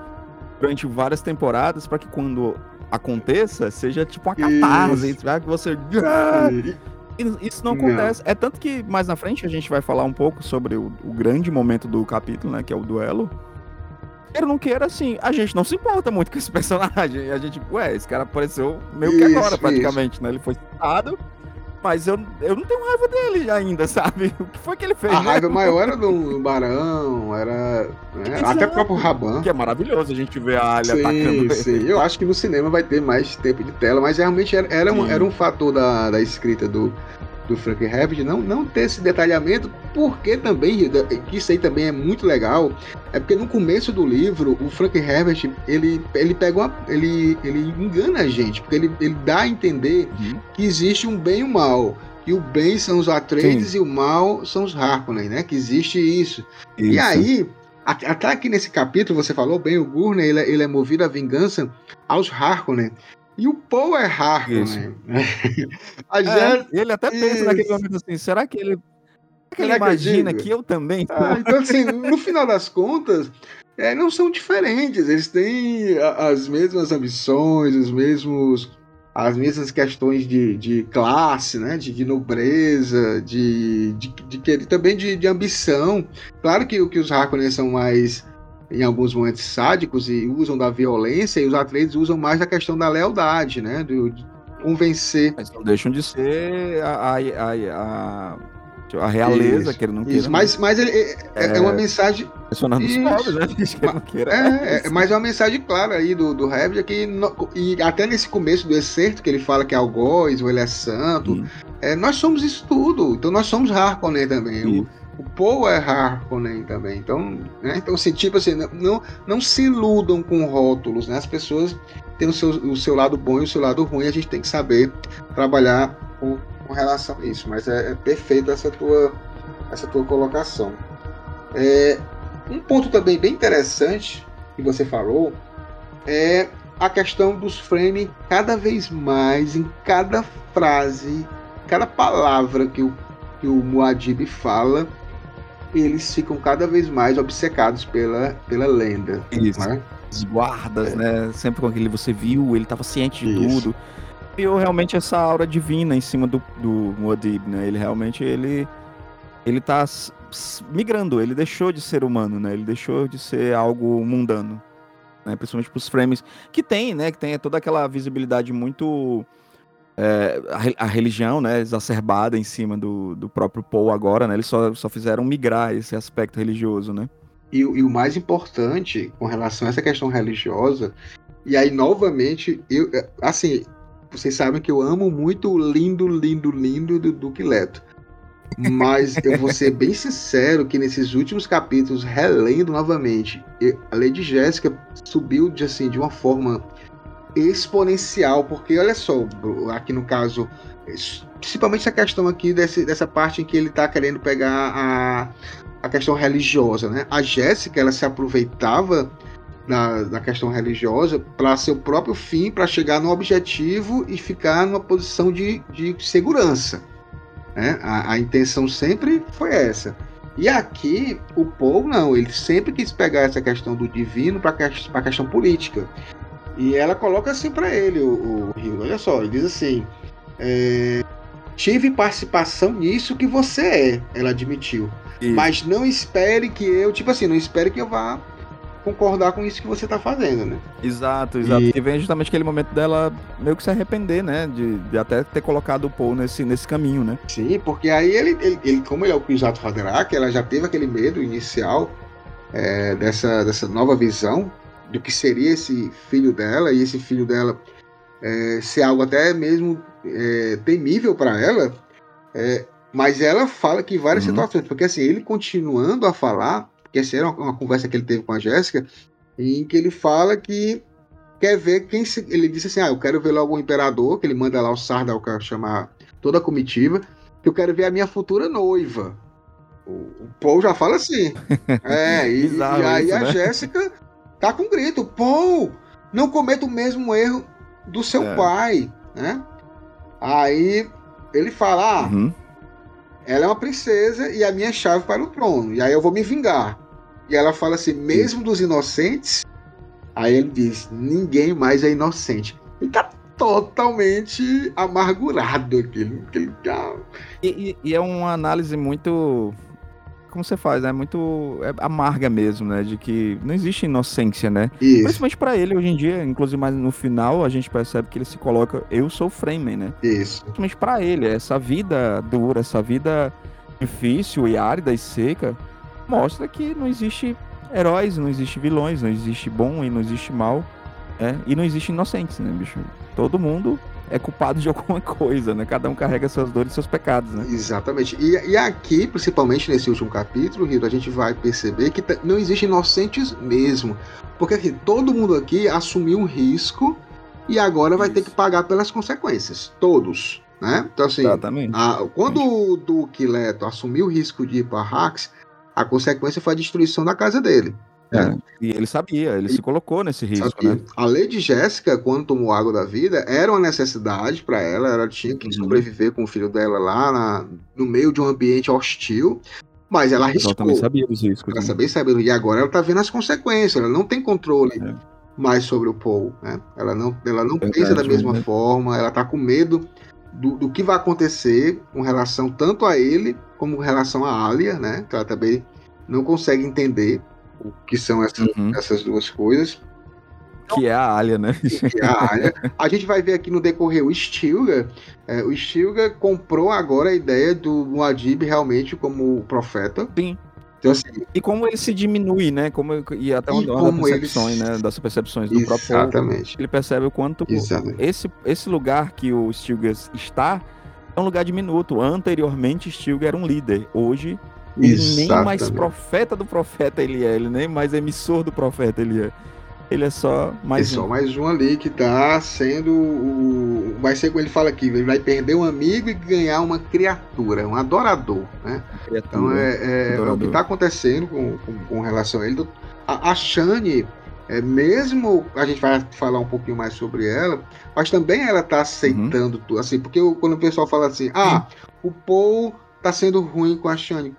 Durante várias temporadas, pra que quando aconteça, seja tipo uma catarse. Isso. Que você. Ah! Isso não Não. acontece. É tanto que mais na frente a gente vai falar um pouco sobre o, o grande momento do capítulo, né? Que é o duelo. Ou não queira, assim, a gente não se importa muito com esse personagem. A gente, ué, esse cara apareceu meio que Isso, agora, praticamente, né? Ele foi citado, mas eu, eu não tenho raiva dele ainda, sabe? O que foi que ele fez? A né? raiva maior era do Barão, era. né. Até o próprio Raban. Que é maravilhoso a gente ver a Alha Sim, atacando sim. ele. Eu acho que no cinema vai ter mais tempo de tela, mas realmente era, era, um, era um fator da, da escrita do, do Frank Herbert não, não ter esse detalhamento, porque também, que isso aí também é muito legal, é porque no começo do livro, o Frank Herbert, ele, ele pega uma, ele, ele engana a gente, porque ele, ele dá a entender Uhum. que existe um bem e um mal. E o bem são os Atreides e o mal são os Harkonnen, né? Que existe isso. E Isso. aí, a- até aqui nesse capítulo, você falou bem, o Gurney, ele, é- ele é movido à vingança aos Harkonnen. E o Poe é Harkonnen. a É, Jess- ele até pensa Isso. naquele momento assim, será que ele. Será que ele Será que eu imagina que eu também? Ah, então, assim, no final das contas, é, não são diferentes. Eles têm as mesmas ambições, os mesmos, as mesmas questões de, de classe, né? De, de nobreza, de, de, de também de, de ambição. Claro que, que os Harkonnen são mais, em alguns momentos, sádicos e usam da violência, e os Atreides usam mais da questão da lealdade, né? Do, de convencer. Mas não deixam de ser a, a, a, a, realeza, Isso, que ele não Isso, queira. mas, mas ele, é, é uma mensagem Pressionando os Isso. pobres, né? Queira. É, é, mas é uma mensagem clara aí do, do Herbert que no- e até nesse começo do excerto que ele fala que é algoz, ou ele é santo, Hum. é, nós somos isso tudo. Então nós somos Harkonnen também. Isso. O Poe é Harkonnen também. Então, né? então assim, tipo assim, não- não, se iludam com rótulos, né? As pessoas têm o seu, o seu lado bom e o seu lado ruim, a gente tem que saber trabalhar com, com relação a isso. Mas é, é perfeito essa tua, essa tua colocação. É, um ponto também bem interessante que você falou é a questão dos frames cada vez mais em cada frase, cada palavra que o, que o Muad'Dib fala, eles ficam cada vez mais obcecados pela, pela lenda. Isso. né? Os guardas, É. né? Sempre com aquele você viu, ele tava ciente de Isso. tudo. Criou realmente essa aura divina em cima do, do Muad'Dib, né? Ele realmente, ele... Ele tá migrando, ele deixou de ser humano, né? Ele deixou de ser algo mundano. Né? Principalmente pros frames que tem, né? Que tem toda aquela visibilidade muito... é, a, a religião, né? Exacerbada em cima do, do próprio Paul agora, né? Eles só, só fizeram migrar esse aspecto religioso, né? E, o- e o mais importante com relação a essa questão religiosa, e aí novamente, eu, é, assim, vocês sabem que eu amo muito o lindo, lindo, lindo do Duque Leto. Mas eu vou ser bem sincero que nesses últimos capítulos, relendo novamente, a Lady Jéssica subiu de, assim, de uma forma exponencial, porque olha só, aqui no caso, principalmente essa questão aqui desse, dessa parte em que ele tá querendo pegar a, a questão religiosa, né? A Jéssica, ela se aproveitava da, da questão religiosa para seu próprio fim, para chegar no objetivo e ficar numa posição de, de segurança. Né? A, a intenção sempre foi essa. E aqui, o Paul não, ele sempre quis pegar essa questão do divino para a questão política. E ela coloca assim para ele, o, o Rio, olha só, ele diz assim: é, tive participação nisso que você é, ela admitiu. E- Mas não espere que eu, tipo assim, não espere que eu vá concordar com isso que você tá fazendo, né? Exato, exato. E- E vem justamente aquele momento dela meio que se arrepender, né? De, de até ter colocado o Paul nesse, nesse caminho, né? Sim, porque aí ele, ele, ele- como ele é o Kwisatz Haderach, ela já teve aquele medo inicial é, dessa, dessa nova visão do que seria esse filho dela, e esse filho dela é, ser algo até mesmo é, temível para ela, é, mas ela fala que várias Uhum. situações, porque assim, ele continuando a falar, porque essa era uma, uma conversa que ele teve com a Jéssica, em que ele fala que quer ver quem se, ele disse assim, ah, eu quero ver logo o imperador, que ele manda lá o Sardaukar chamar toda a comitiva, que eu quero ver a minha futura noiva. O, o Paul já fala assim. É, e, e aí isso, a né? Jéssica tá com grito, Paul, não cometa o mesmo erro do seu É. pai, né? Aí ele fala, ah, Uhum. ela é uma princesa e a minha chave para o trono. E aí eu vou me vingar. E ela fala assim, mesmo dos inocentes. Aí ele diz, ninguém mais é inocente. Ele tá totalmente amargurado aqui. E, e- e é uma análise muito como você faz, né? Muito é amarga mesmo, né? De que não existe inocência, né? Isso. Principalmente pra ele hoje em dia, inclusive mais no final, a gente percebe que ele se coloca, eu sou o Freeman, né? Isso. Principalmente pra ele, essa vida dura, essa vida difícil e árida e seca, mostra que não existe heróis, não existe vilões, não existe bom e não existe mal, né? E não existe inocentes, né, bicho? Todo mundo é culpado de alguma coisa, né? Cada um carrega suas dores e seus pecados, né? Exatamente. E, e aqui, principalmente nesse último capítulo, Rito, a gente vai perceber que não existem inocentes mesmo. Porque aqui, todo mundo aqui assumiu um risco e agora vai ter Isso. que pagar pelas consequências. Todos. Né? Então, assim, Exatamente. a- quando o Duque Leto assumiu o risco de ir para Hax, a consequência foi a destruição da casa dele. É. E ele sabia, ele se colocou nesse risco, Sabia. né? A Lady Jéssica, quando tomou água da vida, era uma necessidade para ela. Ela tinha que Uhum. sobreviver com o filho dela lá na- no meio de um ambiente hostil. Mas ela Ela arriscou. também sabia dos riscos. Ela né? sabia saber. E agora ela tá vendo as consequências. Ela não tem controle É. mais sobre o Paul. Né? Ela não, ela não Verdade, pensa da mesma verdade. forma. Ela tá com medo do, do que vai acontecer com relação tanto a ele como com relação a Alia, né? Que ela também não consegue entender o que são essas, Uhum. essas duas coisas. Que é a Alia, né? que é a área. A gente vai ver aqui no decorrer o Stilgar. é, o Stilgar comprou agora a ideia do Muad'Dib realmente como profeta. Sim. Então, assim, E como ele se diminui, né? Como, e até E uma, ele percepções, se- né? Das percepções do próprio Paul. exatamente. Ele percebe o quanto Exatamente. esse, esse lugar que o Stilgar está é um lugar diminuto. Anteriormente, Stilgar era um líder. Hoje, ele nem mais profeta do profeta ele é. Ele nem mais emissor do profeta ele é. Ele é só É mais só um. mais um ali que tá sendo o. Vai ser como ele fala aqui: ele vai perder um amigo e ganhar uma criatura, um adorador, né? Então criatura. é, é- é o que está acontecendo com, com, com relação a ele. A, a Shane, é, mesmo a gente vai falar um pouquinho mais sobre ela, mas também ela está aceitando tudo. Assim, porque quando o pessoal fala assim, ah, o Paul tá sendo ruim com a Shane,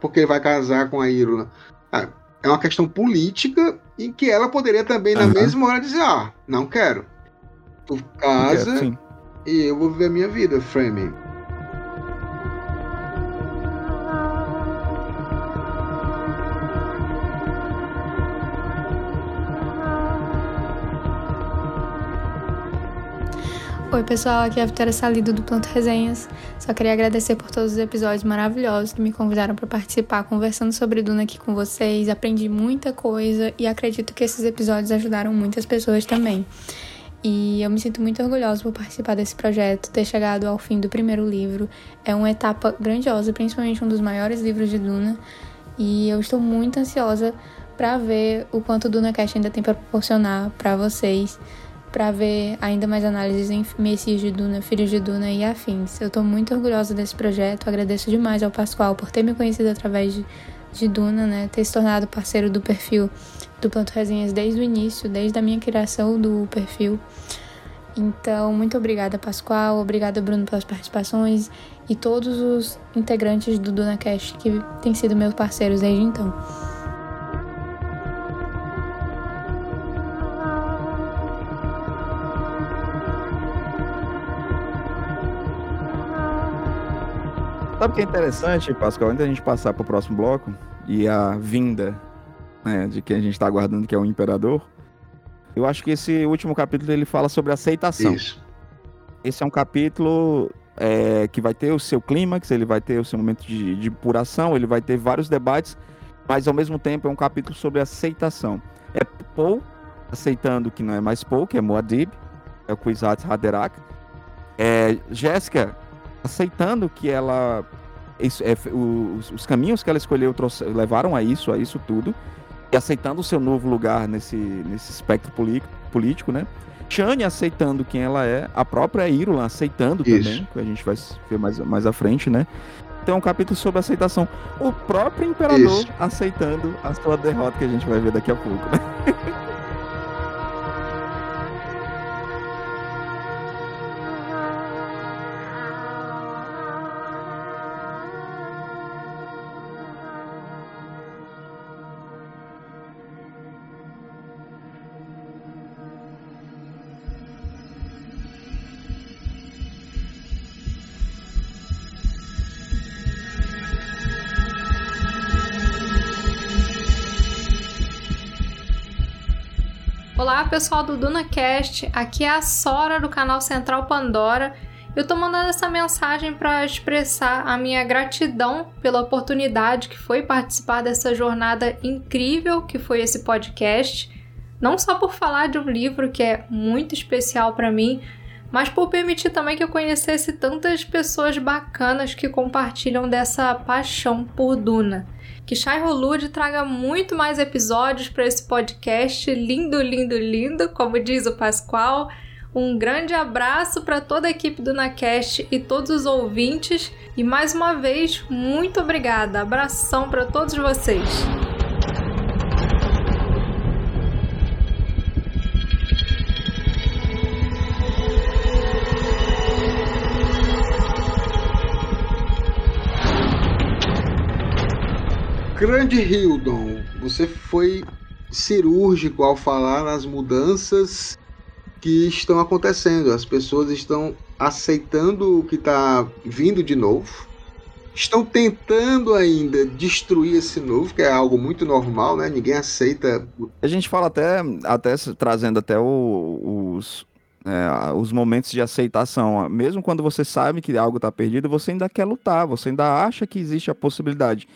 porque ele vai casar com a Irula. Ah, é uma questão política em que ela poderia também, na mesma hora, dizer, ah, não quero. Tu casa sim. e eu vou viver a minha vida, Framing. Oi, pessoal, aqui é a Vitória Salido do Planto Resenhas. Só queria agradecer por todos os episódios maravilhosos que me convidaram para participar, conversando sobre Duna aqui com vocês. Aprendi muita coisa e acredito que esses episódios ajudaram muitas pessoas também. E eu me sinto muito orgulhosa por participar desse projeto, ter chegado ao fim do primeiro livro. É uma etapa grandiosa, principalmente um dos maiores livros de Duna. E eu estou muito ansiosa para ver o quanto o DunaCast ainda tem para proporcionar para vocês para ver ainda mais análises em Messias de Duna, Filhos de Duna e afins. Eu tô muito orgulhosa desse projeto, agradeço demais ao Pascoal por ter me conhecido através de, de Duna, né? Ter se tornado parceiro do perfil do Planto Resenhas desde o início, desde a minha criação do perfil. Então, muito obrigada, Pascoal, obrigada, Bruno, pelas participações e todos os integrantes do DunaCast que têm sido meus parceiros desde então. Sabe o que é interessante, Pascal? Antes da gente passar pro próximo bloco e a vinda né, de quem a gente tá aguardando, que é o Imperador, eu acho que esse último capítulo ele fala sobre aceitação. Isso. Esse é um capítulo é, que vai ter o seu clímax, ele vai ter o seu momento de, de puração, ele vai ter vários debates, mas ao mesmo tempo é um capítulo sobre aceitação. É Paul aceitando que não é mais Paul, que é Muad'Dib, é o Kwisatz Haderach. É Jéssica aceitando que ela isso, é, os, os caminhos que ela escolheu trouxe, levaram a isso, a isso tudo, e aceitando o seu novo lugar nesse, nesse espectro político, né? Shane aceitando quem ela é, a própria Irulan aceitando Isso. também, que a gente vai ver mais, mais à frente, né? Então é um capítulo sobre aceitação. O próprio imperador Isso. aceitando a sua derrota que a gente vai ver daqui a pouco, né? pessoal do DunaCast. Aqui é a Sora do canal Central Pandora. Eu tô mandando essa mensagem para expressar a minha gratidão pela oportunidade que foi participar dessa jornada incrível que foi esse podcast. Não só por falar de um livro que é muito especial para mim, mas por permitir também que eu conhecesse tantas pessoas bacanas que compartilham dessa paixão por Duna. Que Shai Rolud traga muito mais episódios para esse podcast lindo, lindo, lindo, como diz o Pascoal. Um grande abraço para toda a equipe do Nacast e todos os ouvintes. E mais uma vez, muito obrigada. Abração para todos vocês. Grande Hildon, você foi cirúrgico ao falar nas mudanças que estão acontecendo. As pessoas estão aceitando o que está vindo de novo, estão tentando ainda destruir esse novo, que é algo muito normal, né? Ninguém aceita. A gente fala até, até trazendo até o, os, é, os momentos de aceitação. Mesmo quando você sabe que algo está perdido, você ainda quer lutar, você ainda acha que existe a possibilidade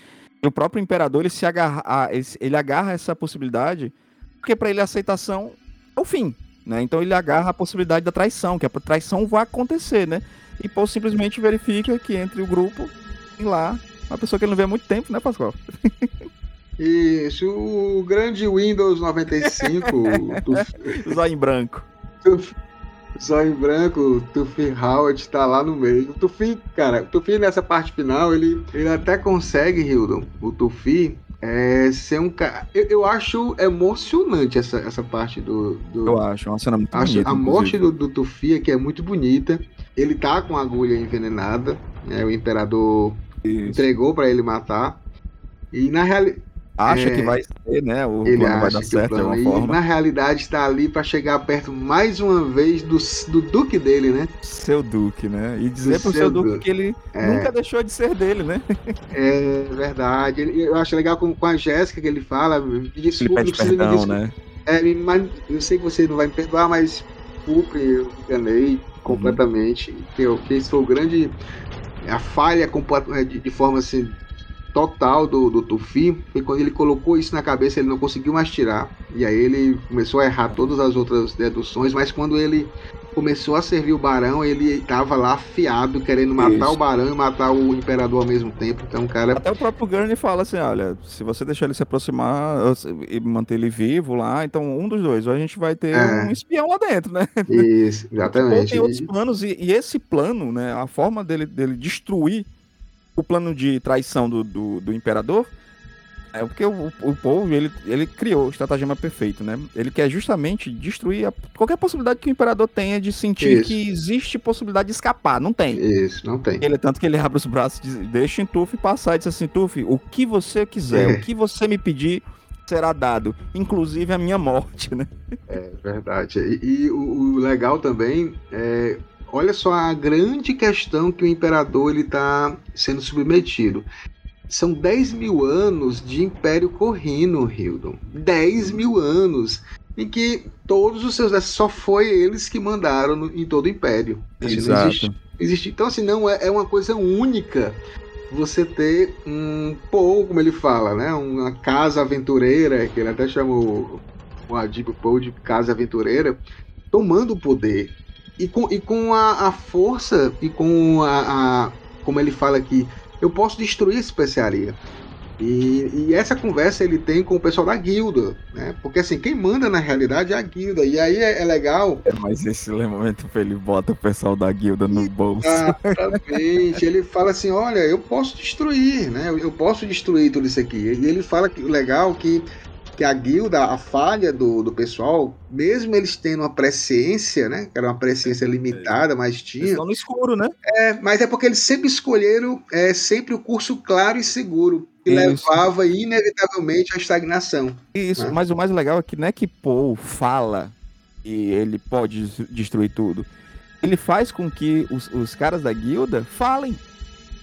o próprio imperador ele se agarra, ele agarra essa possibilidade, porque para ele a aceitação é o fim, né? Então ele agarra a possibilidade da traição, que a traição vai acontecer, né? E Paul simplesmente verifica que entre o grupo tem lá uma pessoa que ele não vê há muito tempo, né, Pascoal? Isso, o grande Windows 95 do... Zóio em branco. Só em branco, o Tufi Howard tá lá no meio. O Tufi, cara, o Tufi nessa parte final, ele, ele até consegue, Hildon, o Tufi, é, ser um cara. Eu, eu, acho emocionante essa, essa parte do, do. Eu acho, uma cena muito acho bonita. A morte do, do Tufi aqui é muito bonita. Ele tá com a agulha envenenada, né? O imperador Isso. entregou para ele matar. E na realidade acha é, que vai ser, né? O ele plano vai dar certo de alguma forma. Na realidade, está ali para chegar perto mais uma vez do, do Duque dele, né? Seu Duque, né? E dizer do pro seu, Duque, Duque que ele é. nunca deixou de ser dele, né? É verdade. Eu acho legal com, com a Jéssica que ele fala. Desculpa, ele pede perdão, né? É, mas eu sei que você não vai me perdoar, mas desculpe, eu me enganei completamente. Uhum. Que, que esse foi o grande. A falha de, de forma assim total do, do Tufi. E quando ele colocou isso na cabeça ele não conseguiu mais tirar. E aí ele começou a errar todas as outras deduções mas quando ele começou a servir o Barão ele estava lá afiado querendo matar isso. o Barão e matar o Imperador ao mesmo tempo. Então cara até o próprio Gurney fala assim olha se você deixar ele se aproximar e manter ele vivo lá então um dos dois a gente vai ter é. um espião lá dentro né? Isso exatamente. Ou tem outros planos e, e esse plano né a forma dele dele destruir o plano de traição do, do, do imperador é porque o, o povo ele, ele criou o estratagema perfeito, né? Ele quer justamente destruir a, qualquer possibilidade que o imperador tenha de sentir Isso. que existe possibilidade de escapar. Não tem. Isso, não tem. Ele tanto que ele abre os braços, diz, deixa em Tuf passar e diz assim: Tuf, o que você quiser, é. o que você me pedir será dado, inclusive a minha morte, né? É verdade. E, e o, o, legal também é olha só a grande questão que o imperador ele está sendo submetido. São 10 mil anos de império corrino, Hildon. 10 mil anos em que todos os seus só foi eles que mandaram no, em todo o império. Assim, Exato. Existe, existe, então assim não é, é uma coisa única você ter um Paul, como ele fala, né, uma casa aventureira que ele até chamou o Adib Paul de casa aventureira, tomando o poder e com, e com a, a força e com a, a, Como ele fala aqui, eu posso destruir a especiaria. E, e, essa conversa ele tem com o pessoal da guilda, né? Porque assim, quem manda na realidade é a guilda. E aí é, é legal. É, mas esse momento ele bota o pessoal da guilda no bolso. Exatamente. ele fala assim: olha, eu posso destruir, né? Eu, eu posso destruir tudo isso aqui. E ele fala que legal que que a guilda, a falha do, do pessoal, mesmo eles tendo uma presciência, né? Que era uma presciência limitada, mas tinha. Eles estão no escuro, né? É, mas é porque eles sempre escolheram é, sempre o curso claro e seguro, que Isso. levava inevitavelmente à estagnação. Isso, né? mas o mais legal é que não é que Paul fala e ele pode destruir tudo. Ele faz com que os, os caras da guilda falem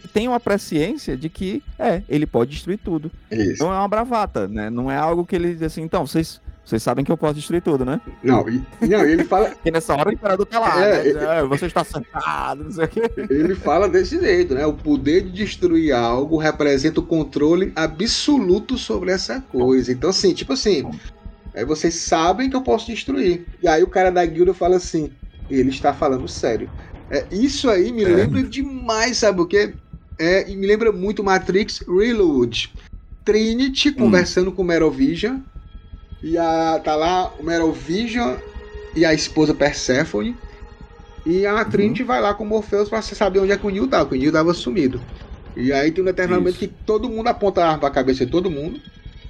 tem uma presciência de que, é, ele pode destruir tudo. Isso. Não é uma bravata, né? Não é algo que ele diz assim, então, vocês Vocês sabem que eu posso destruir tudo, né? Não, e, não, ele fala. Porque nessa hora o imperador tá lá, É, né? Você está sentado, não sei o quê. Ele fala desse jeito, né? O poder de destruir algo representa o controle absoluto sobre essa coisa. Então, assim, tipo assim, aí vocês sabem que eu posso destruir. E aí o cara da guilda fala assim: ele está falando sério. É, isso aí me É. lembra demais, sabe o quê? É, e me lembra muito Matrix Reload. Trinity conversando com o Merovision. E a, tá lá o Merovision e a esposa Persephone. E a Trinity vai lá com o Morpheus pra saber onde é que o Neil tá, porque o Neil tava sumido. E aí tem um determinado momento que todo mundo aponta a arma pra cabeça de todo mundo.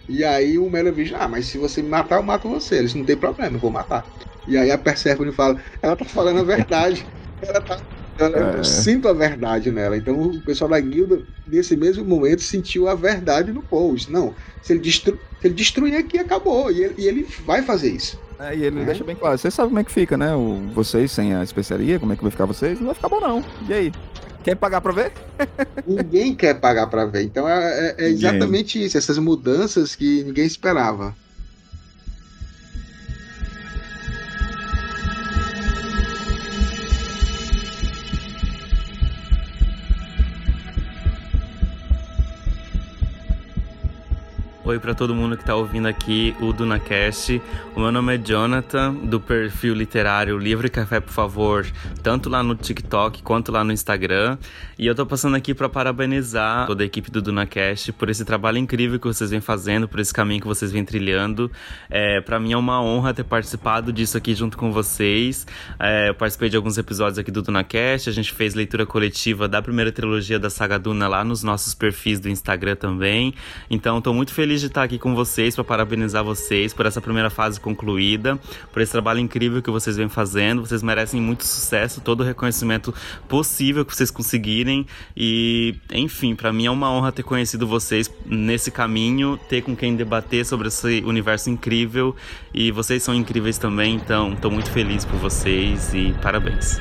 E aí o Merovision, ah, mas se você me matar, eu mato você. Eles não tem problema, eu vou matar. E aí a Persephone fala, ela tá falando a verdade. Ela tá. É. Eu sinto a verdade nela. Então o pessoal da guilda, nesse mesmo momento, sentiu a verdade no Paul. Disse, Não, se ele, destru... se ele destruir aqui, acabou. E ele, e ele vai fazer isso. É, e ele É. deixa bem claro, vocês sabem como é que fica, né? O, vocês sem a especiaria, como é que vai ficar vocês? Não vai ficar bom não. E aí? Quer pagar pra ver? Ninguém quer pagar pra ver. Então é, é- é exatamente isso, essas mudanças que ninguém esperava. Oi para todo mundo que tá ouvindo aqui o DunaCast. O meu nome é Jonathan, do perfil literário Livre Café, por favor, tanto lá no TikTok quanto lá no Instagram. E eu tô passando aqui para parabenizar toda a equipe do DunaCast por esse trabalho incrível que vocês vêm fazendo, por esse caminho que vocês vêm trilhando. É, para mim é uma honra ter participado disso aqui junto com vocês. É, eu participei de alguns episódios aqui do DunaCast, a gente fez leitura coletiva da primeira trilogia da saga Duna lá nos nossos perfis do Instagram também. Então, tô muito feliz de estar aqui com vocês para parabenizar vocês por essa primeira fase concluída, por esse trabalho incrível que vocês vêm fazendo. Vocês merecem muito sucesso, todo o reconhecimento possível que vocês conseguirem. E, enfim, para mim é uma honra ter conhecido vocês nesse caminho, ter com quem debater sobre esse universo incrível. E vocês são incríveis também, então tô muito feliz por vocês e parabéns.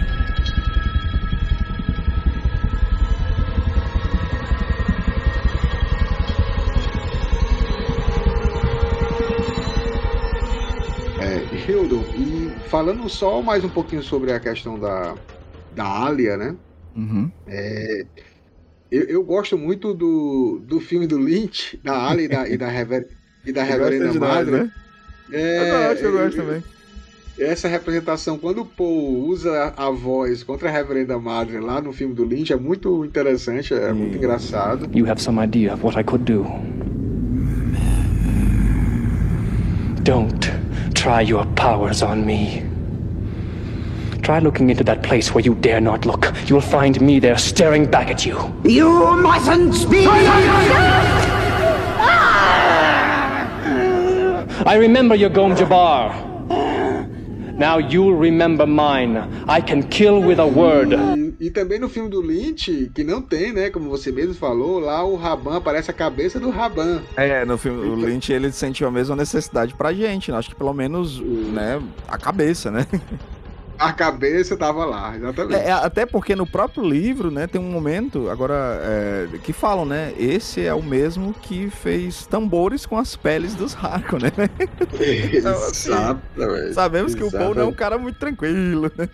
E falando só mais um pouquinho sobre a questão da, da Alia, né? Uhum. É, eu, eu gosto muito do, do filme do Lynch, da Alia e da, e da, Rever, e da Reverenda nós, Madre. né? É, eu gosto, eu gosto também. Essa representação, quando o Paul usa a voz contra a Reverenda Madre lá no filme do Lynch, é muito interessante, é muito engraçado. You have some idea of what I could do. Don't try your powers on me. Try looking into that place where you dare not look. You'll find me there staring back at you. You mustn't speak! I remember your Gom Jabbar. Now you'll remember mine. I can kill with a word. E, também no filme do Lynch, que não tem, né? Como você mesmo falou, lá o Raban aparece a cabeça do Raban. É, no filme, o Lynch ele sentiu a mesma necessidade pra gente, né? Acho que pelo menos, né, a cabeça, né? A cabeça tava lá, exatamente. É, até porque no próprio livro, né, tem um momento, agora, é, que falam, né, esse é o mesmo que fez tambores com as peles dos Harkonnen, né? Então, assim, Exatamente. Sabemos que o Paul não é um Exatamente. cara muito tranquilo, né?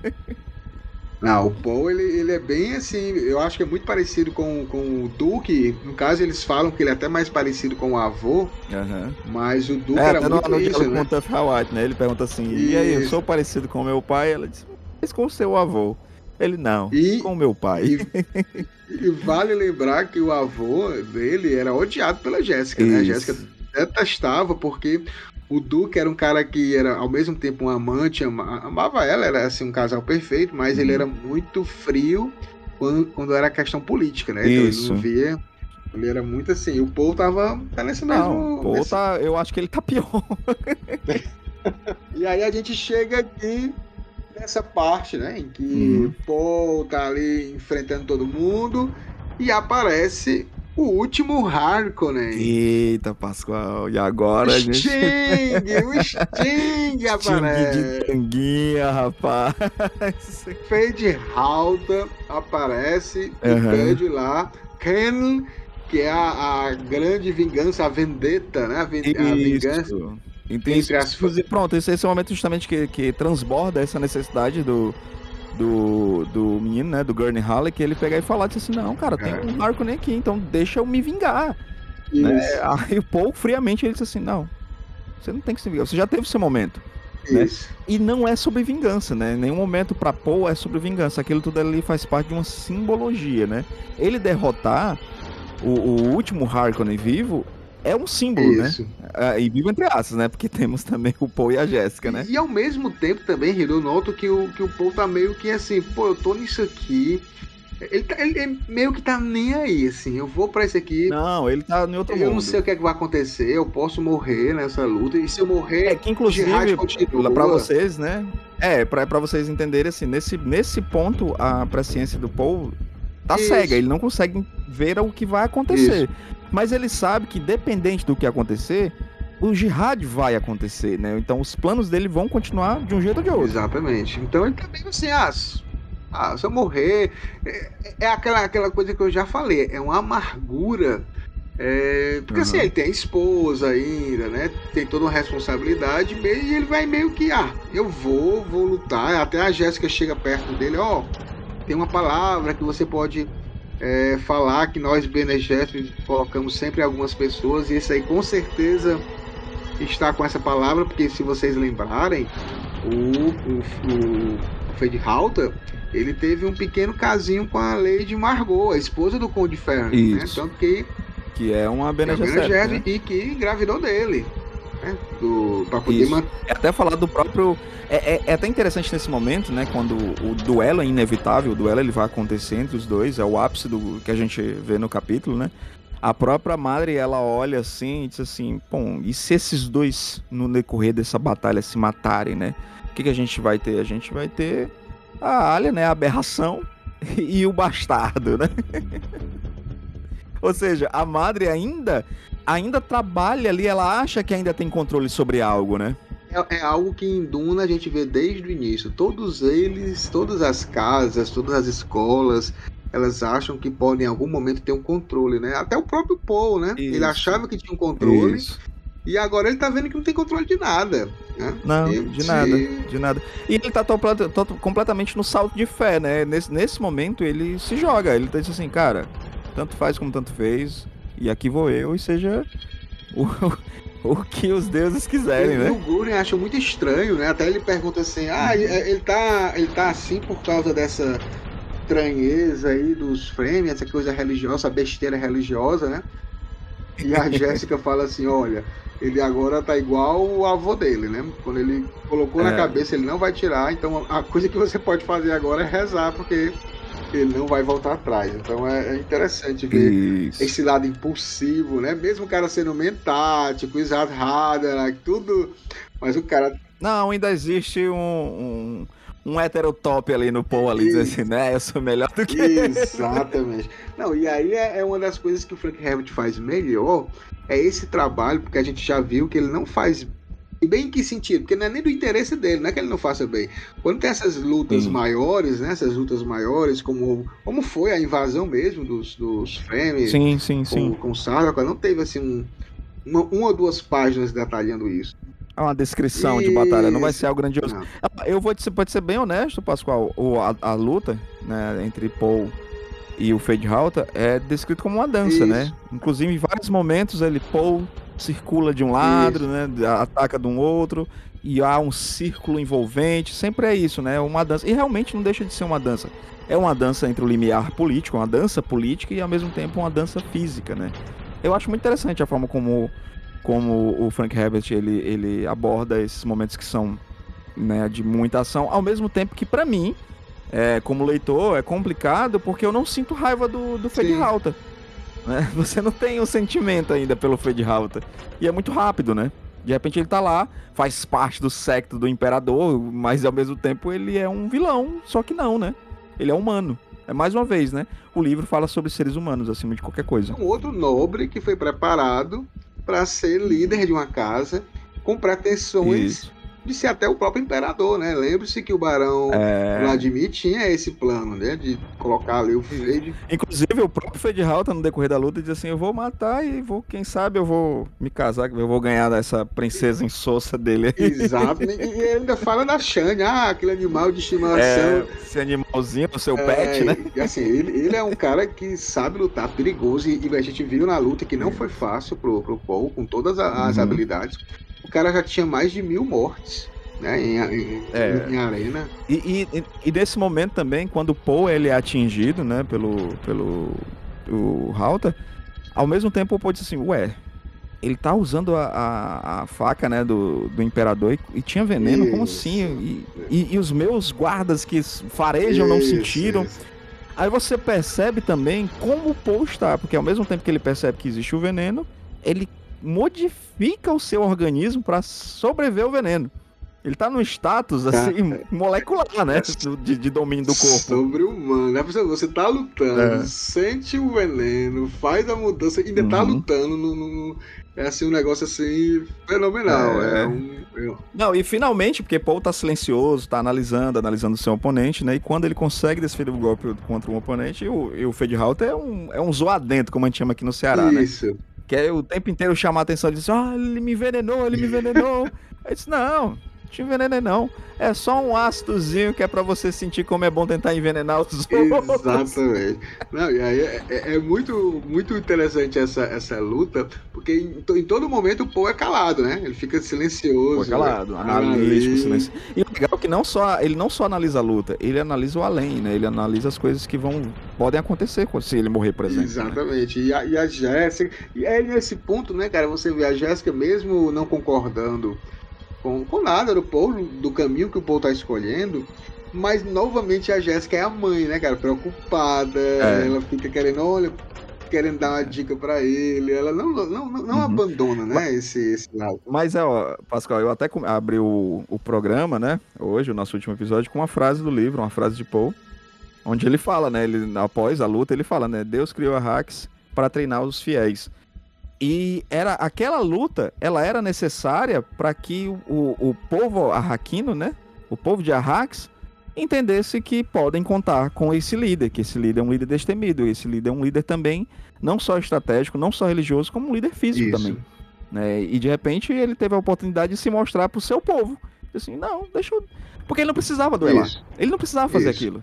Não, o Paul, ele, ele é bem assim, eu acho que é muito parecido com, com o Duke. No caso, eles falam que ele é até mais parecido com o avô, mas o Duke É, era muito no isso, né? com o né? Ele pergunta assim, e aí, eu sou parecido com meu pai? Ela diz, mas com o seu avô. Ele, não, com o meu pai. E vale lembrar que o avô dele era odiado pela Jéssica, né? A. Jéssica detestava porque o Duque era um cara que era ao mesmo tempo um amante, ama- amava ela, era assim um casal perfeito, mas Uhum. ele era muito frio quando, quando era questão política, né? Então Isso. ele não via. Ele era muito assim. O Paul tava tá nesse mesmo. Não, o Paul tá, eu acho que ele tá pior. E aí a gente chega aqui nessa parte, né? Em que Uhum. o Paul tá ali enfrentando todo mundo e aparece o último Harkonnen. Eita, Pascoal, e agora a gente... Sting! O Sting Sting aparece! de tanguinha, rapaz. Fade Halta aparece e pede lá Ken, que é a, a grande vingança, a vendetta, né? A, vin- a Isso. vingança. Então, Entre as- pronto, esse, esse é o momento justamente que, que transborda essa necessidade do, do, do menino, né, do Gurney Halley, que ele pegar e falar, disse assim, não, cara, tem É. um Harkonnen aqui, então deixa eu me vingar. Né? Aí o Paul, friamente, ele disse assim, não, você não tem que se vingar, você já teve seu momento. Né? E não é sobre vingança, né? Nenhum momento pra Paul é sobre vingança. Aquilo tudo ali faz parte de uma simbologia, né? Ele derrotar o, o último Harkonnen vivo é um símbolo, Isso. né? E vivo entre aspas, né? Porque temos também o Paul e a Jéssica, né? E ao mesmo tempo também, Hiro, eu noto que o, que o Paul tá meio que assim, pô, eu tô nisso aqui. Ele, tá- ele- meio que tá nem aí, assim, eu vou pra esse aqui. Não, ele tá em outro Eu mundo. não sei o que é que vai acontecer, eu posso morrer nessa luta, e se eu morrer, É que inclusive, pra vocês, né? É, pra, pra vocês entenderem, assim, nesse, nesse ponto, a presciência do Paul tá Isso. cega. Ele não consegue ver o que vai acontecer. Mas ele sabe que, dependente do que acontecer, o jihad vai acontecer, né? Então os planos dele vão continuar de um jeito ou de outro. Exatamente. Então ele tá meio assim, ah, ah, se eu morrer. É, é aquela, aquela coisa que eu já falei, é uma amargura. é, porque assim, Uhum. ele tem a esposa ainda, né? Tem toda uma responsabilidade, meio- e ele vai meio que, ah, eu vou, vou lutar. Até a Jéssica chega perto dele, ó, tem uma palavra que você pode é, falar que nós, Gesserit, colocamos sempre algumas pessoas, e esse aí com certeza está com essa palavra, porque se vocês lembrarem, o, o, o, Fade Halter, ele teve um pequeno casinho com a Lady Margot, a esposa do Conde Ferro, né? Tanto que Que é uma Bene é Gesserit, né? E que engravidou dele, né? Do, pra poder manter. É até falar do próprio. É, é- é até interessante nesse momento, né? Quando o duelo é inevitável, o duelo ele vai acontecer entre os dois, é o ápice do que a gente vê no capítulo, né? A própria madre, ela olha assim e diz assim: Bom, e se esses dois, no decorrer dessa batalha, se matarem, né? O que, que a gente vai ter? A gente vai ter a Alia, né? A aberração e o bastardo, né? Ou seja, a madre ainda ainda trabalha ali, ela acha que ainda tem controle sobre algo, né? É, é algo que em Duna a gente vê desde o início. Todos eles, todas as casas, todas as escolas, elas acham que podem em algum momento ter um controle, né? Até o próprio Paul, né? Ele Isso. achava que tinha um controle. Isso. E agora ele tá vendo que não tem controle de nada. Né? Não, E de nada, de nada. E ele tá completamente no salto de fé, né? Nesse, nesse momento ele se joga, ele tá dizendo assim, cara, tanto faz como tanto fez, e aqui vou eu, e seja o, o que os deuses quiserem, E né? o Gurren acha muito estranho, né? Até ele pergunta assim: ah, ele- ele tá, ele tá assim por causa dessa estranheza aí dos frames, essa coisa religiosa, essa besteira religiosa, né? E a Jéssica fala assim: olha, ele agora tá igual o avô dele, né? Quando ele colocou na É. cabeça, ele não vai tirar, então a coisa que você pode fazer agora é rezar, porque ele não vai voltar atrás. Então é, é interessante ver Isso. esse lado impulsivo, né? Mesmo o cara sendo mentático, Hader, tudo. Mas o cara. Não, ainda existe um, um, um heterotop ali no Paul ali, dizendo assim, né? Eu sou melhor do que. Exatamente. Não, e aí é, é uma das coisas que o Frank Herbert faz melhor, é esse trabalho, porque a gente já viu que ele não faz bem em que sentido? Porque não é nem do interesse dele, não é que ele não faça bem. Quando tem essas lutas Sim. maiores, né? Essas lutas maiores, como, como foi a invasão mesmo dos, dos Fremen Sim, sim, com, sim. com o Sardaukar, não teve assim um, uma, uma ou duas páginas detalhando isso. É uma descrição de batalha, não vai ser algo grandioso. Não. Eu vou te, pode ser bem honesto, Pascoal. O, a, a luta né, entre Paul e o Fade Halter é descrito como uma dança, Isso. né? Inclusive, em vários momentos, ele Paul circula de um lado, né? Ataca de um outro. E há um círculo envolvente. Sempre é isso, né? Uma dança. E realmente não deixa de ser uma dança. É uma dança entre o limiar político, uma dança política e ao mesmo tempo uma dança física, né? Eu acho muito interessante a forma como, como o Frank Herbert ele, ele aborda esses momentos que são né, de muita ação, ao mesmo tempo que pra mim, é, como leitor, é complicado porque eu não sinto raiva do, do Sim. Halter. Né? Você não tem o sentimento ainda pelo Fade Halter. E é muito rápido, né? De repente ele tá lá, faz parte do secto do imperador, mas ao mesmo tempo ele é um vilão, só que não, né? Ele é humano. É mais uma vez, né? O livro fala sobre seres humanos acima de qualquer coisa. Um outro nobre que foi preparado para ser líder de uma casa com pretensões Isso. De ser até o próprio imperador, né? Lembre-se que o Barão É. Vladimir tinha esse plano, né? De colocar ali o Fade. Inclusive, o próprio Fedhalta, no decorrer da luta, diz assim: Eu vou matar e vou, quem sabe, eu vou me casar, eu vou ganhar dessa princesa insossa dele. aí." Exato. E ele ainda fala da Shane, ah, aquele animal de estimação. É, esse animalzinho, o seu pet, É, né? E assim, ele, ele é um cara que sabe lutar perigoso e, e a gente viu na luta que não foi fácil pro, pro Paul, com todas as Uhum. habilidades. Cara já tinha mais de mil mortes, né, em, em, É. em arena. E, e, e- nesse momento também, quando o Paul ele é atingido, né, pelo, pelo o ao mesmo tempo o Paul diz assim, ué, ele tá usando a, a, a faca, né, do, do Imperador e, e tinha veneno, como Isso. assim? E, e, e os meus guardas que farejam não Isso, sentiram. isso. Aí você percebe também como o Paul está, porque ao mesmo tempo que ele percebe que existe o veneno, ele modifica o seu organismo para sobreviver ao veneno. Ele tá num status assim molecular, né? De, de domínio do corpo. Sobre-humano. Né? Você- tá lutando, É. sente o veneno, faz a mudança, ainda tá Uhum. lutando. No, no- é assim um negócio assim fenomenal. É. É, um, é- Não, e finalmente, porque Paul tá silencioso, tá analisando, analisando o seu oponente, né? E quando ele consegue desferir o golpe contra um oponente, o, e o é um, é um zoadento, como a gente chama aqui no Ceará, né? Isso. Que é o tempo inteiro chamar a atenção e dizer, ah, ele me envenenou, ele me envenenou. Aí disse, não te envenenei não. É só um ácidozinho que é pra você sentir como é bom tentar envenenar os outros. Exatamente. Não, e aí é, é- é muito, muito interessante essa, essa luta, porque em, em todo momento o Paul é calado, né? Ele fica silencioso. Pô, calado, né? analítico, silêncio. E o legal é que não só, ele não só analisa a luta, ele analisa o além, né? Ele analisa as coisas que vão podem acontecer se ele morrer, por exemplo. né? Exatamente. E a, e a Jéssica. E é nesse ponto, né, cara? Você vê a Jéssica, mesmo não concordando com, com nada do Paul, do caminho que o Paul tá escolhendo. Mas novamente a Jéssica é a mãe, né, cara? Preocupada. É. Ela fica querendo, olha, querendo dar uma dica pra ele. Ela não, não, não, não Uhum. abandona, né, esse, esse lado. Mas é, ó, Pascal, eu até abri o, o programa, né? Hoje, o nosso último episódio, com uma frase do livro, uma frase de Paul, onde ele fala, né? Ele, após a luta, ele fala, né? Deus criou a Hax para treinar os fiéis. E era aquela luta, ela era necessária para que o, o, o povo arraquino, né? O povo de Arrax entendesse que podem contar com esse líder, que esse líder é um líder destemido, esse líder é um líder também não só estratégico, não só religioso, como um líder físico Isso. também. Né? E de repente ele teve a oportunidade de se mostrar pro seu povo. Assim, não, deixa eu... Porque ele não precisava duelar. Isso. Ele não precisava fazer Isso. aquilo.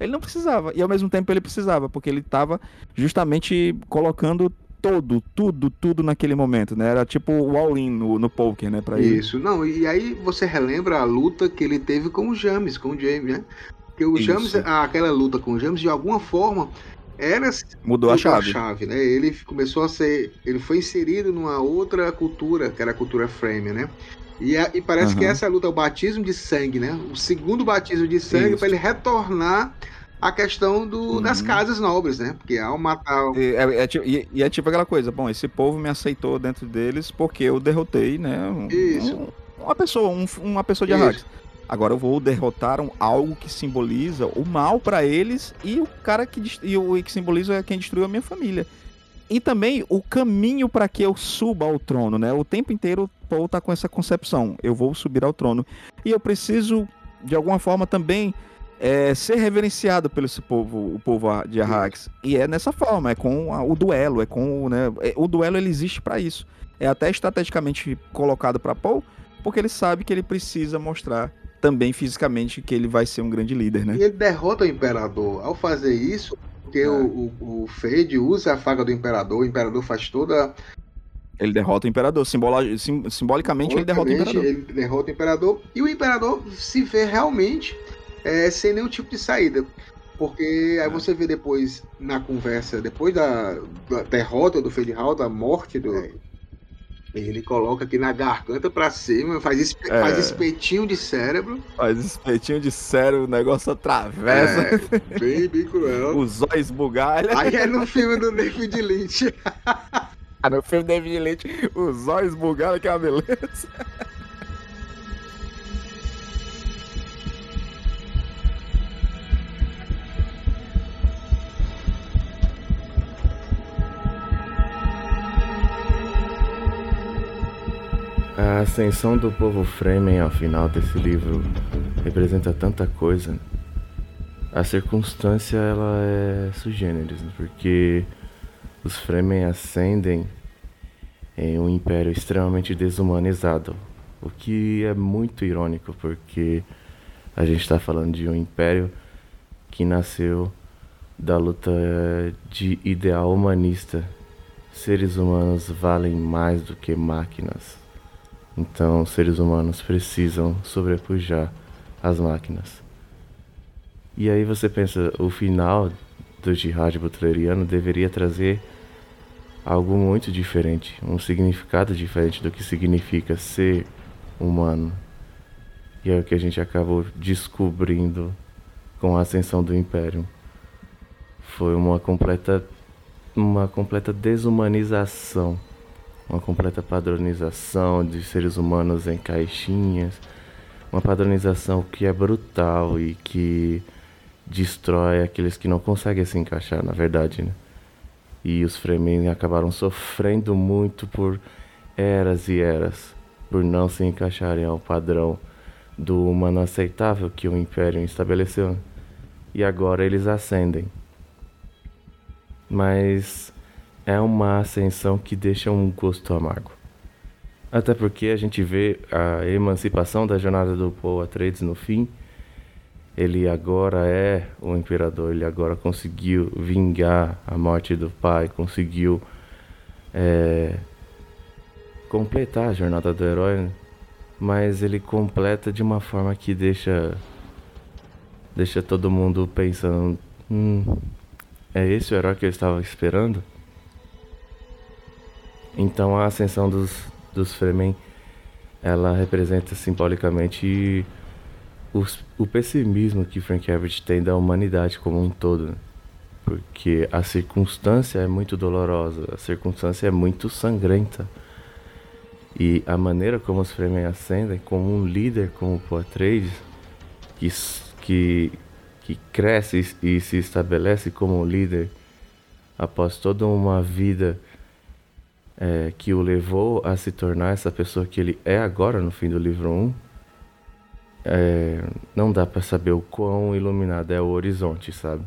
Ele não precisava. E ao mesmo tempo ele precisava, porque ele estava justamente colocando todo, tudo, tudo naquele momento, né? Era tipo o all-in no, no poker, né? Pra ele. Isso, não, e aí você relembra a luta que ele teve com o James, com o James, né? Porque o Isso. James, ah, aquela luta com o James, de alguma forma, era Mudou a chave. né? Ele começou a ser, ele foi inserido numa outra cultura, que era a cultura frame, né? E, a- e parece Aham. que essa luta é o batismo de sangue, né? O segundo batismo de sangue para ele retornar à questão do, das Uhum. casas nobres, né? Porque ao matar o- E é, é e- e é tipo aquela coisa, bom, esse povo me aceitou dentro deles porque eu derrotei, né? um- Isso. um- uma pessoa, um- uma pessoa de. Arrakis. Agora eu vou derrotar um, algo que simboliza o mal pra eles e o cara que, e o que simboliza quem destruiu a minha família. E também o caminho para que eu suba ao trono, né? O tempo inteiro o Paul tá com essa concepção, eu vou subir ao trono. E eu preciso, de alguma forma, também é, ser reverenciado pelo esse povo, o povo de Arrakis. E é nessa forma, é com a- o duelo, é com o, né, é- o duelo ele existe para isso. É até estrategicamente colocado para Paul, porque ele sabe que ele precisa mostrar também fisicamente que ele vai ser um grande líder, né? E ele derrota o imperador. Ao fazer isso, porque É. o, o, o Fade usa a faca do imperador, o imperador faz toda. Ele derrota o imperador, sim- simbolicamente ele derrota o imperador. Ele derrota o imperador. E o imperador se vê realmente é, sem nenhum tipo de saída. Porque É. aí você vê depois, na conversa, depois da, da derrota do Fade Hall, da morte do. Ele coloca aqui na garganta pra cima, faz, espe- É. faz espetinho de cérebro. Faz espetinho de sério, o negócio atravessa. É, bem, bem cruel. Os olhos bugalham. Aí é no filme do David Lynch. Ah, no filme David Lynch, os olhos bugalham, que é uma beleza. A ascensão do povo Fremen ao final desse livro representa tanta coisa. A circunstância ela é sugêneres, porque os Fremen ascendem em um império extremamente desumanizado, o que é muito irônico, porque a gente está falando de um império que nasceu da luta de ideal humanista. Seres humanos valem mais do que máquinas. Então, seres humanos precisam sobrepujar as máquinas. E aí você pensa, o final do jihad butleriano deveria trazer algo muito diferente, um significado diferente do que significa ser humano. E é o que a gente acabou descobrindo com a ascensão do Império. Foi uma completa uma completa desumanização, uma completa padronização de seres humanos em caixinhas, uma padronização que é brutal e que destrói aqueles que não conseguem se encaixar, na verdade, né? E os Fremen acabaram sofrendo muito por eras e eras, por não se encaixarem ao padrão do humano aceitável que o Império estabeleceu. E agora eles ascendem. Mas é uma ascensão que deixa um gosto amargo. Até porque a gente vê a emancipação da jornada do Paul Atreides no fim ele agora é o imperador, ele agora conseguiu vingar a morte do pai, conseguiu é, completar a jornada do herói, né? mas ele completa de uma forma que deixa deixa todo mundo pensando, hum, é esse o herói que eu estava esperando? Então a ascensão dos, dos Fremen, ela representa simbolicamente o, o pessimismo que Frank Herbert tem da humanidade como um todo. Né? Porque a circunstância é muito dolorosa, a circunstância é muito sangrenta. E a maneira como os Fremen ascendem, como um líder como o Poitras, que, que, que cresce e se estabelece como um líder após toda uma vida é, que o levou a se tornar essa pessoa que ele é agora no fim do livro 1, é, não dá para saber o quão iluminado é o horizonte, sabe?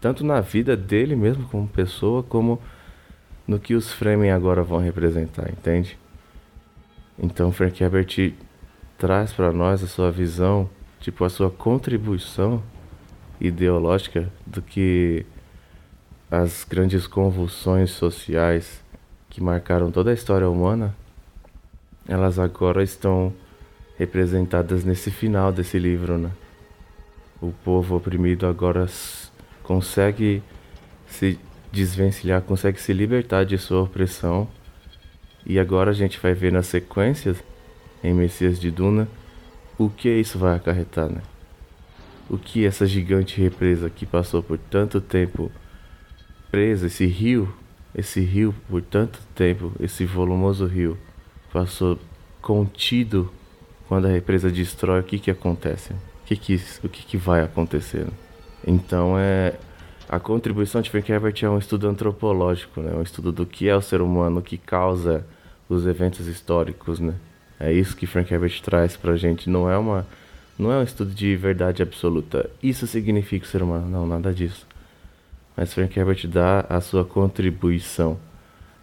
Tanto na vida dele mesmo como pessoa, como no que os Fremen agora vão representar, entende? Então Frank Herbert traz para nós a sua visão, tipo a sua contribuição ideológica do que as grandes convulsões sociais que marcaram toda a história humana, elas agora estão representadas nesse final desse livro, né? O povo oprimido agora consegue se desvencilhar, consegue se libertar de sua opressão. E agora a gente vai ver nas sequências, em Messias de Duna, o que isso vai acarretar, né? O que essa gigante represa que passou por tanto tempo presa, esse rio, esse rio por tanto tempo, esse volumoso rio, passou contido quando a represa destrói, o que que acontece? O que que, o que, que vai acontecer? Então é a contribuição de Frank Herbert é um estudo antropológico, né? Um estudo do que é o ser humano, o que causa os eventos históricos, né? É isso que Frank Herbert traz pra gente. Não é uma não é um estudo de verdade absoluta. Isso significa o ser humano. Não, nada disso. Mas Frank Herbert dá a sua contribuição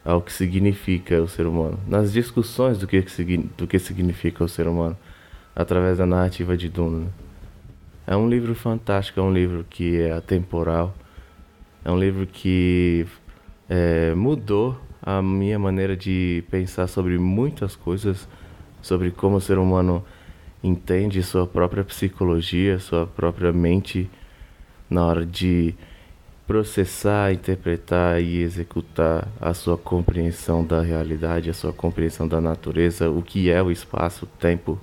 ao que significa o ser humano, nas discussões do que, do que significa o ser humano, através da narrativa de Duna. Né? É um livro fantástico, é um livro que é atemporal, é um livro que é, mudou a minha maneira de pensar sobre muitas coisas, sobre como o ser humano entende sua própria psicologia, sua própria mente na hora de processar, interpretar e executar a sua compreensão da realidade, a sua compreensão da natureza, o que é o espaço, o tempo.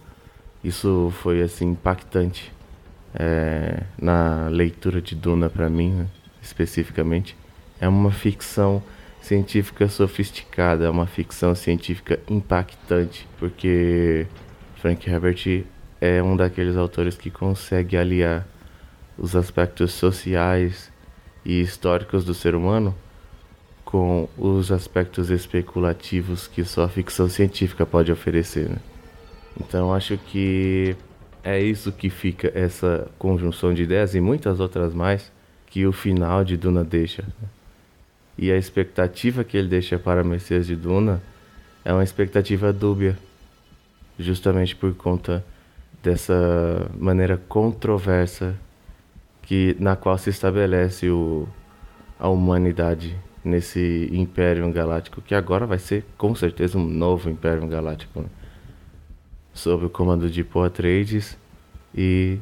Isso foi assim impactante é, na leitura de Duna para mim, né, especificamente. É uma ficção científica sofisticada, é uma ficção científica impactante, porque Frank Herbert é um daqueles autores que consegue aliar os aspectos sociais e históricos do ser humano com os aspectos especulativos que só a ficção científica pode oferecer. Né? Então acho que é isso que fica essa conjunção de ideias e muitas outras mais que o final de Duna deixa. E a expectativa que ele deixa para Messias de Duna é uma expectativa dúbia, justamente por conta dessa maneira controversa que na qual se estabelece o, a humanidade nesse Império Galáctico, que agora vai ser com certeza um novo Império Galáctico, né? sob o comando de Atreides e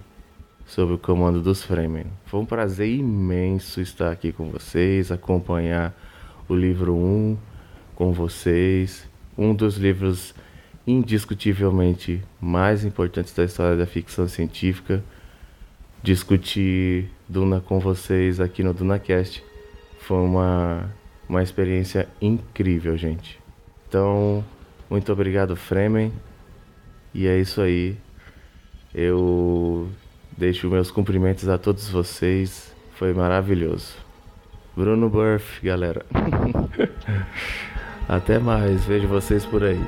sob o comando dos Fremen. Foi um prazer imenso estar aqui com vocês, acompanhar o livro 1 com vocês, um dos livros indiscutivelmente mais importantes da história da ficção científica. Discutir Duna com vocês aqui no DunaCast foi uma, uma experiência incrível, gente. Então, muito obrigado, Fremen. E é isso aí. Eu deixo meus cumprimentos a todos vocês. Foi maravilhoso. Bruno Burff, galera. Até mais. Vejo vocês por aí.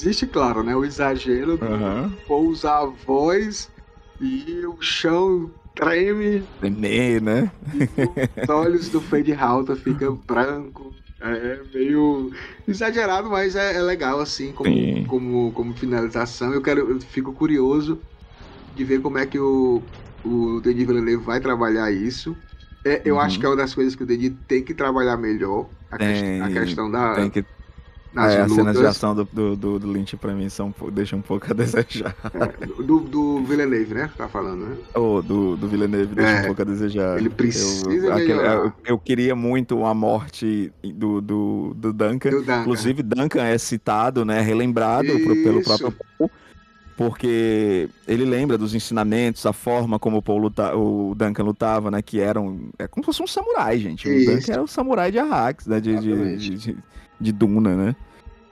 Existe, claro, né, o exagero do Aham. Paul usar a voz e o chão treme, Nenê, né? os olhos do Fade Halter ficam branco. É meio exagerado, mas é, é legal, assim, como, Sim. como, como finalização. Eu quero, eu fico curioso de ver como é que o, o Denis Villeneuve vai trabalhar isso. É, eu Uhum. acho que é uma das coisas que o Denis tem que trabalhar melhor. A Tem- questão da, tem que- das É, as cenas de lutas. ação do, do, do, do Lynch pra mim são, um pouco- deixam um pouco a desejar. Do, do Villeneuve, né? Tá falando, né? O do, do Villeneuve deixa É, um pouco a desejar. ele precisa eu, aquele- melhorar. eu, eu queria muito a morte do, do, do Duncan. Duncan. Inclusive, Duncan é citado, né? Relembrado pro- pelo próprio Paul. Porque ele lembra dos ensinamentos, a forma como o, Paul luta, o Duncan lutava, né? Que eram. É como se fosse um samurai, gente. O Isso. Duncan era o samurai de Arrax, né? De, de, de, de- Duna, né?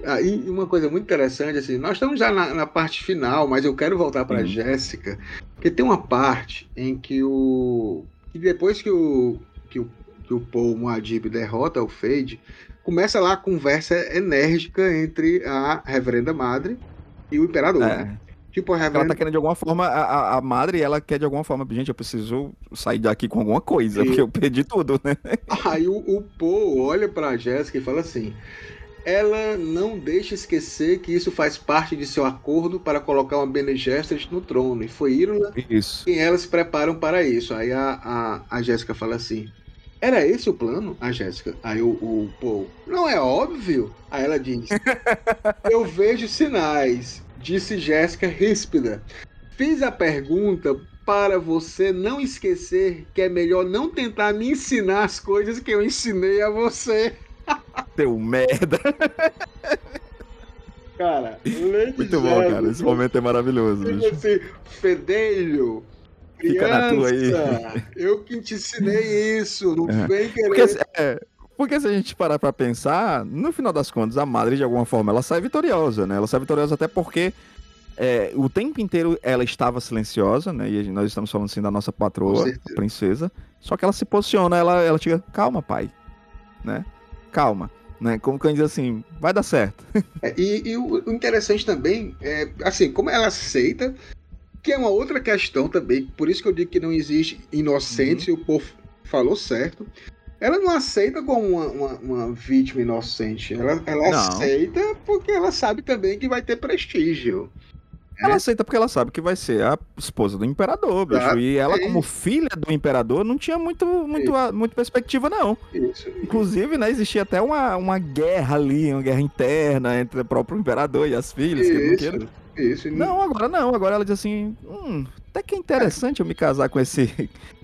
Ah, e uma coisa muito interessante, assim, nós estamos já na, na parte final, mas eu quero voltar para Jéssica, porque tem uma parte em que o. que depois que o. que o, que o Paul Muad'Dib derrota o Fade, começa lá a conversa enérgica entre a Reverenda Madre e o Imperador. É. né? Tipo, Ela tá querendo de alguma forma, a, a- a madre, ela quer de alguma forma, gente, eu preciso sair daqui com alguma coisa, E- porque eu perdi tudo, né? Aí o, o Paul olha pra Jéssica e fala assim: ela não deixa esquecer que isso faz parte de seu acordo para colocar uma Bene Gesserit no trono. E foi Irula Isso. quem elas se preparam para isso. Aí a, a, a Jéssica fala assim: era esse o plano? A Jéssica. Aí o, o Paul, não é óbvio? Aí ela diz: Eu vejo sinais, disse Jéssica ríspida. Fiz a pergunta para você não esquecer que é melhor não tentar me ensinar as coisas que eu ensinei a você. Deu merda. Cara, Lady Muito bom, Jéssica, cara. Esse momento é maravilhoso, Tipo assim, fedelho, Fica na tua aí. criança, eu que te ensinei isso, não É. vem querer... Porque, se- é, porque se a gente parar pra pensar, no final das contas, a madre, de alguma forma, ela sai vitoriosa, né? Ela sai vitoriosa até porque é, o tempo inteiro ela estava silenciosa, né? E nós estamos falando assim da nossa patroa, princesa. Só que ela se posiciona, ela, ela chega, calma, pai. Né? Calma. Né? Como quem diz assim, vai dar certo. É, e, e o o interessante também é, assim, como ela aceita, que é uma outra questão também, por isso que eu digo que não existe inocente, e o povo falou certo. Ela não aceita como uma, uma, uma vítima inocente. Ela, ela Não. aceita porque ela sabe também que vai ter prestígio. Ela aceita porque ela sabe que vai ser a esposa do imperador, bicho. Exato. E ela, É como filha do imperador, não tinha muito, muito, muito perspectiva, não. Isso. Inclusive, né, existia até uma, uma guerra ali, uma guerra interna entre o próprio imperador e as filhas. que não Isso. Isso. Não, agora não. Agora ela diz assim: hum, até que é interessante eu me casar com esse,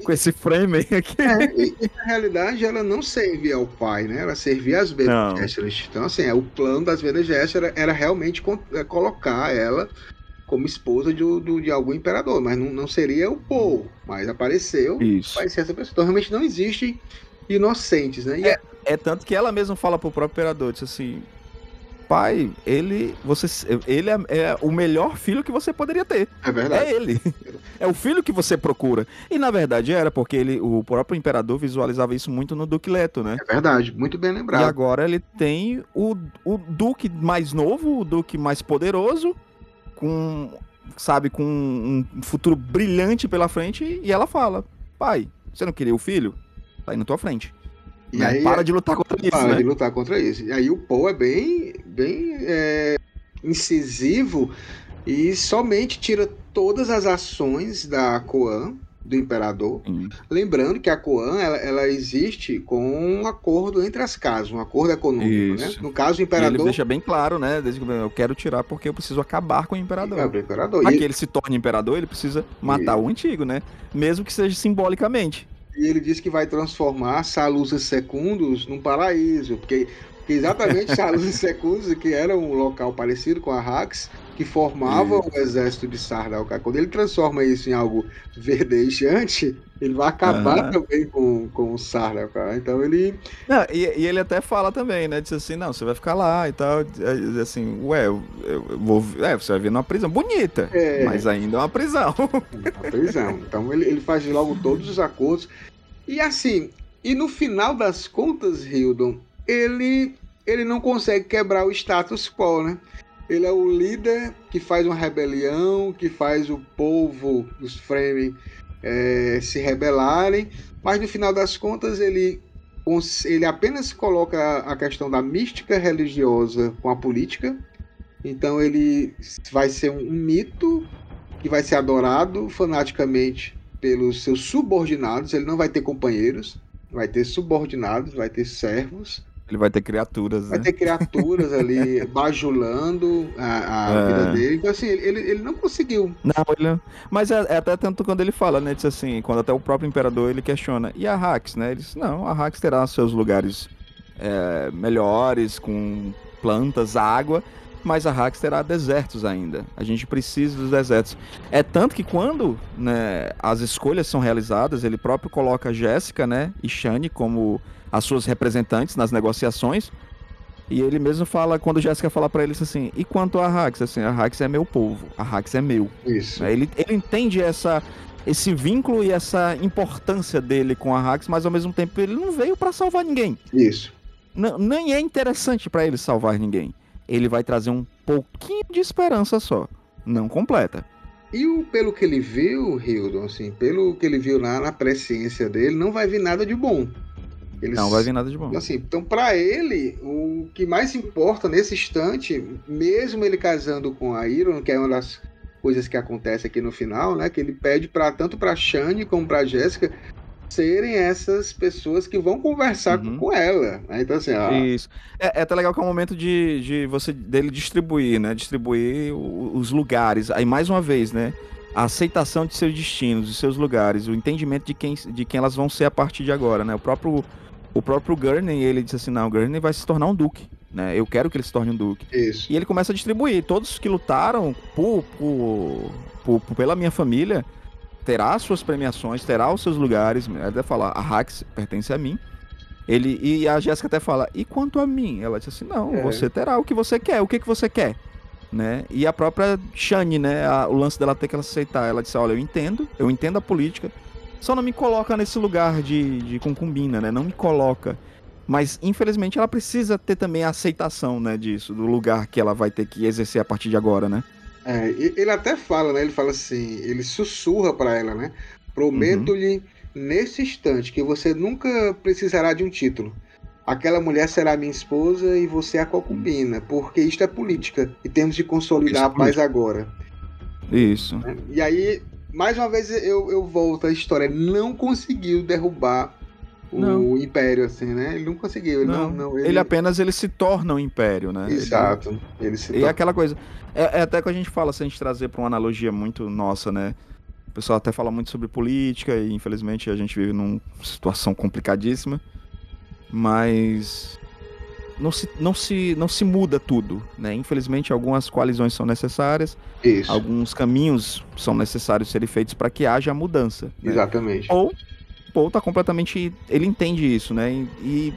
com esse Fremen aqui. É, e, e, na realidade, ela não servia ao pai, né? Ela servia às Bene. Gesserit. Então, assim, é, o plano das Bene Gesserit era, era realmente con- é, colocar ela como esposa de, do- de algum imperador, mas não, não seria o Paul, mas apareceu, Isso. vai ser essa pessoa. Então, realmente não existem inocentes, né? E é, É tanto que ela mesma fala pro próprio imperador, diz assim, pai, ele, você, ele é, é o melhor filho que você poderia ter. é verdade. É ele. É o filho que você procura. E na verdade era, porque ele, o próprio imperador visualizava isso muito no Duque Leto, né? É verdade, muito bem E lembrado. agora ele tem o, o Duque mais novo, o Duque mais poderoso, com, sabe, com um futuro brilhante pela frente, e ela fala, pai, você não queria o filho? Tá aí na tua frente. E Né? aí- Para de lutar contra isso, Para né? de lutar contra isso. E aí o Paul é bem, bem é, incisivo e somente tira todas as ações da Koan, do imperador. Lembrando que a Koan ela, ela existe com um acordo entre as casas, um acordo econômico. Né? No caso, o E ele imperador. deixa bem claro, né? Eu quero tirar porque eu preciso acabar com o imperador. É, o imperador. Para E- que ele se torne imperador, ele precisa matar o antigo, né? Mesmo que seja simbolicamente. E ele diz que vai transformar Salusa Secundus num paraíso, porque, porque exatamente Salusa Secundus, que era um local parecido com Arrax, que formava o exército de Sardau. Quando ele transforma isso em algo verdejante, ele vai acabar Aham. também com, com o Sardau. cara. Então ele. Não, e, e ele até fala também, né? Diz assim, não, você vai ficar lá e tal. É, Assim, ué, eu, eu vou. É, você vai vir numa prisão bonita, É. mas ainda é uma prisão. a prisão. Então ele, ele faz logo todos os acordos. E assim, e no final das contas, Hildon, ele, ele não consegue quebrar o status quo, né? Ele é o líder que faz uma rebelião, que faz o povo, os Fremen, eh, se rebelarem, mas no final das contas ele, ele apenas coloca a questão da mística religiosa com a política. Então ele vai ser um mito que vai ser adorado fanaticamente pelos seus subordinados. Ele não vai ter companheiros, vai ter subordinados, vai ter servos. Ele vai ter criaturas, Vai né? ter criaturas ali bajulando a, a É. vida dele. Então, assim, ele, ele não conseguiu. Não, ele não. Mas é, é até tanto quando ele fala, né? Diz assim, quando até o próprio imperador ele questiona. E a Hax, né? Ele diz, não, a Hax terá seus lugares é, melhores, com plantas, água, mas a Hax terá desertos ainda. A gente precisa dos desertos. É tanto que quando né, as escolhas são realizadas, ele próprio coloca Jéssica, né? E Shani como as suas representantes nas negociações. E ele mesmo fala, quando Jéssica fala pra ele assim, e quanto a Hax? Assim, a Hax é meu povo, a Hax é meu. Isso. Ele, ele entende essa, esse vínculo e essa importância dele com a Hax, mas ao mesmo tempo ele não veio pra salvar ninguém. Isso. Não, nem é interessante pra ele salvar ninguém. Ele vai trazer um pouquinho de esperança só, não completa. E o, pelo que ele viu, Hildon, assim, pelo que ele viu lá na presciência dele, não vai vir nada de bom. Ele Não vai vir nada de bom. Assim, então, para ele, o que mais importa nesse instante, mesmo ele casando com a Iron, que é uma das coisas que acontece aqui no final, né? Que ele pede para tanto para Shane como para Jéssica serem essas pessoas que vão conversar Uhum. com ela. né? Então, assim, ó, Isso. É, é até legal que é o momento de, de você dele distribuir, né? Distribuir o- os lugares. Aí mais uma vez, né? A aceitação de seus destinos, de seus lugares, o entendimento de quem, de quem elas vão ser a partir de agora, né? O próprio o próprio Gurney, ele disse assim, não, o Gurney vai se tornar um duque, né? Eu quero que ele se torne um duque. Isso. E ele começa a distribuir. Todos que lutaram por, por, por- por- pela minha família terá suas premiações, terá os seus lugares. Ele até fala, a Hax pertence a mim. Ele, e a Jéssica até fala, e quanto a mim? Ela disse assim, não, É. você terá o que você quer, o que, que você quer? Né? E a própria Shani, né? a- o lance dela ter que aceitar. Ela disse, olha, eu entendo, eu entendo a política, só não me coloca nesse lugar de, de concubina, né? Não me coloca. Mas, infelizmente, ela precisa ter também a aceitação, né, disso, do lugar que ela vai ter que exercer a partir de agora, né? É, ele até fala, né? Ele fala assim, ele sussurra para ela, né? Prometo-lhe nesse instante que você nunca precisará de um título. Aquela mulher será minha esposa e você é a concubina, porque isto é política e temos de consolidar a paz agora. Isso. E aí, mais uma vez, eu, eu volto à história. Ele não conseguiu derrubar o Não. Império, assim, né? Ele não conseguiu. Ele não, não, ele... apenas ele se torna um império, né? Ele- Exato. Ele se E torna- aquela coisa. É, é até que a gente fala, se a gente trazer para uma analogia muito nossa, né? O pessoal até fala muito sobre política e infelizmente a gente vive numa situação complicadíssima. Mas não se, não se, não se muda tudo, né? Infelizmente algumas coalizões são necessárias, Isso. alguns caminhos são necessários serem feitos para que haja mudança. né? Exatamente. Ou Paul tá completamente. Ele entende isso, né? E, e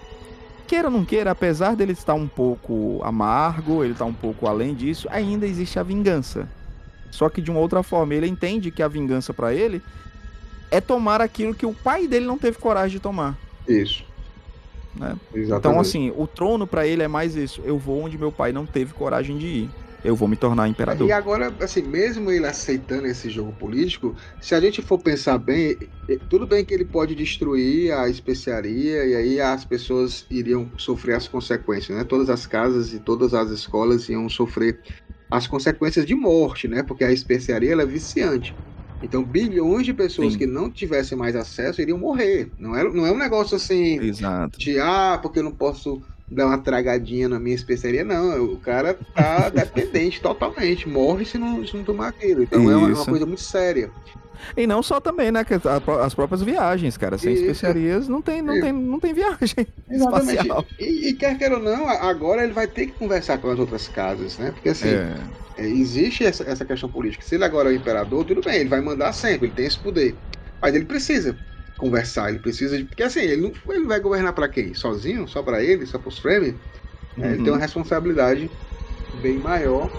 queira ou não queira, apesar dele estar um pouco amargo, ele tá um pouco além disso, ainda existe a vingança. Só que de uma outra forma, ele entende que a vingança para ele é tomar aquilo que o pai dele não teve coragem de tomar. Isso. Né? Então, assim, o trono para ele é mais isso. Eu vou onde meu pai não teve coragem de ir. Eu vou me tornar imperador. E agora, assim, mesmo ele aceitando esse jogo político, se a gente for pensar bem, tudo bem que ele pode destruir a especiaria e aí as pessoas iriam sofrer as consequências, né? Todas as casas e todas as escolas iam sofrer as consequências de morte, né? Porque a especiaria é viciante. Então, bilhões de pessoas Sim. que não tivessem mais acesso iriam morrer. Não é, não é um negócio assim Exato. de ah, porque eu não posso dar uma tragadinha na minha especiaria, não. O cara tá dependente totalmente, morre se não, se não tomar aquilo. Então é uma, é uma coisa muito séria. E não só também, né? As próprias viagens, cara. Sem Isso. especiarias não tem, não Isso. tem, não tem viagem Exatamente. espacial. E, e quer queira ou não, agora ele vai ter que conversar com as outras casas, né? Porque assim, É. é, existe essa, essa questão política. Se ele agora é o imperador, tudo bem, ele vai mandar sempre, ele tem esse poder. Mas ele precisa conversar, ele precisa de. Porque assim, ele não ele vai governar pra quem? Sozinho? Só pra ele? Só pros Fremen? É, Ele Uhum. tem uma responsabilidade bem maior.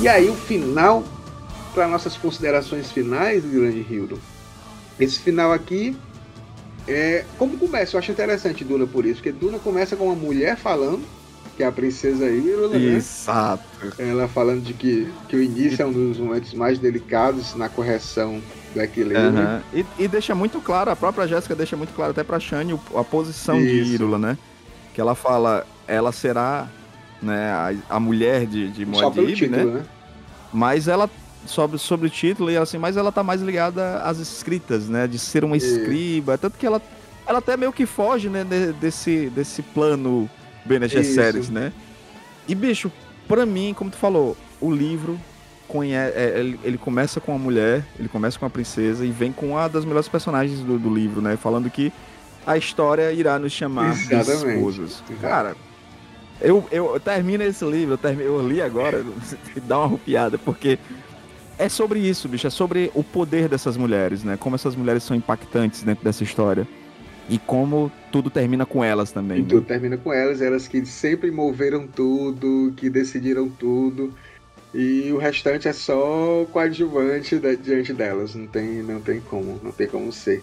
E aí o final, para nossas considerações finais, grande Hildo. Esse final aqui é como começa. Eu acho interessante Duna por isso, porque Duna começa com uma mulher falando, que é a princesa Irola, né? Exato. Ela falando de que, que o início é um dos momentos mais delicados na correção do equilíbrio. Aham. E, e deixa muito claro, a própria Jéssica deixa muito claro até pra Shane a posição de Isso. Írula, né? Que ela fala, ela será né, a, a mulher de, de Muad'Dib, título, né? né? Mas ela, sobre, sobre o título, e assim, mas ela tá mais ligada às escritas, né? De ser uma escriba. Tanto que ela, ela até meio que foge, né? de- desse, desse plano Bene. Gesserit, né? E, bicho, pra mim, como tu falou, o livro conhe- é, ele, ele começa com a mulher, ele começa com a princesa e vem com uma das melhores personagens do, do livro, né? Falando que a história irá nos chamar de Exatamente. esposas. Cara, eu, eu, eu termino esse livro, eu, termino, eu li agora, dá uma arrupiada, porque é sobre isso, bicho, é sobre o poder dessas mulheres, né? Como essas mulheres são impactantes dentro dessa história. E como tudo termina com elas também. E né? tudo termina com elas, elas que sempre moveram tudo, que decidiram tudo. E o restante é só coadjuvante da- diante delas. Não tem, não tem como, não tem como ser.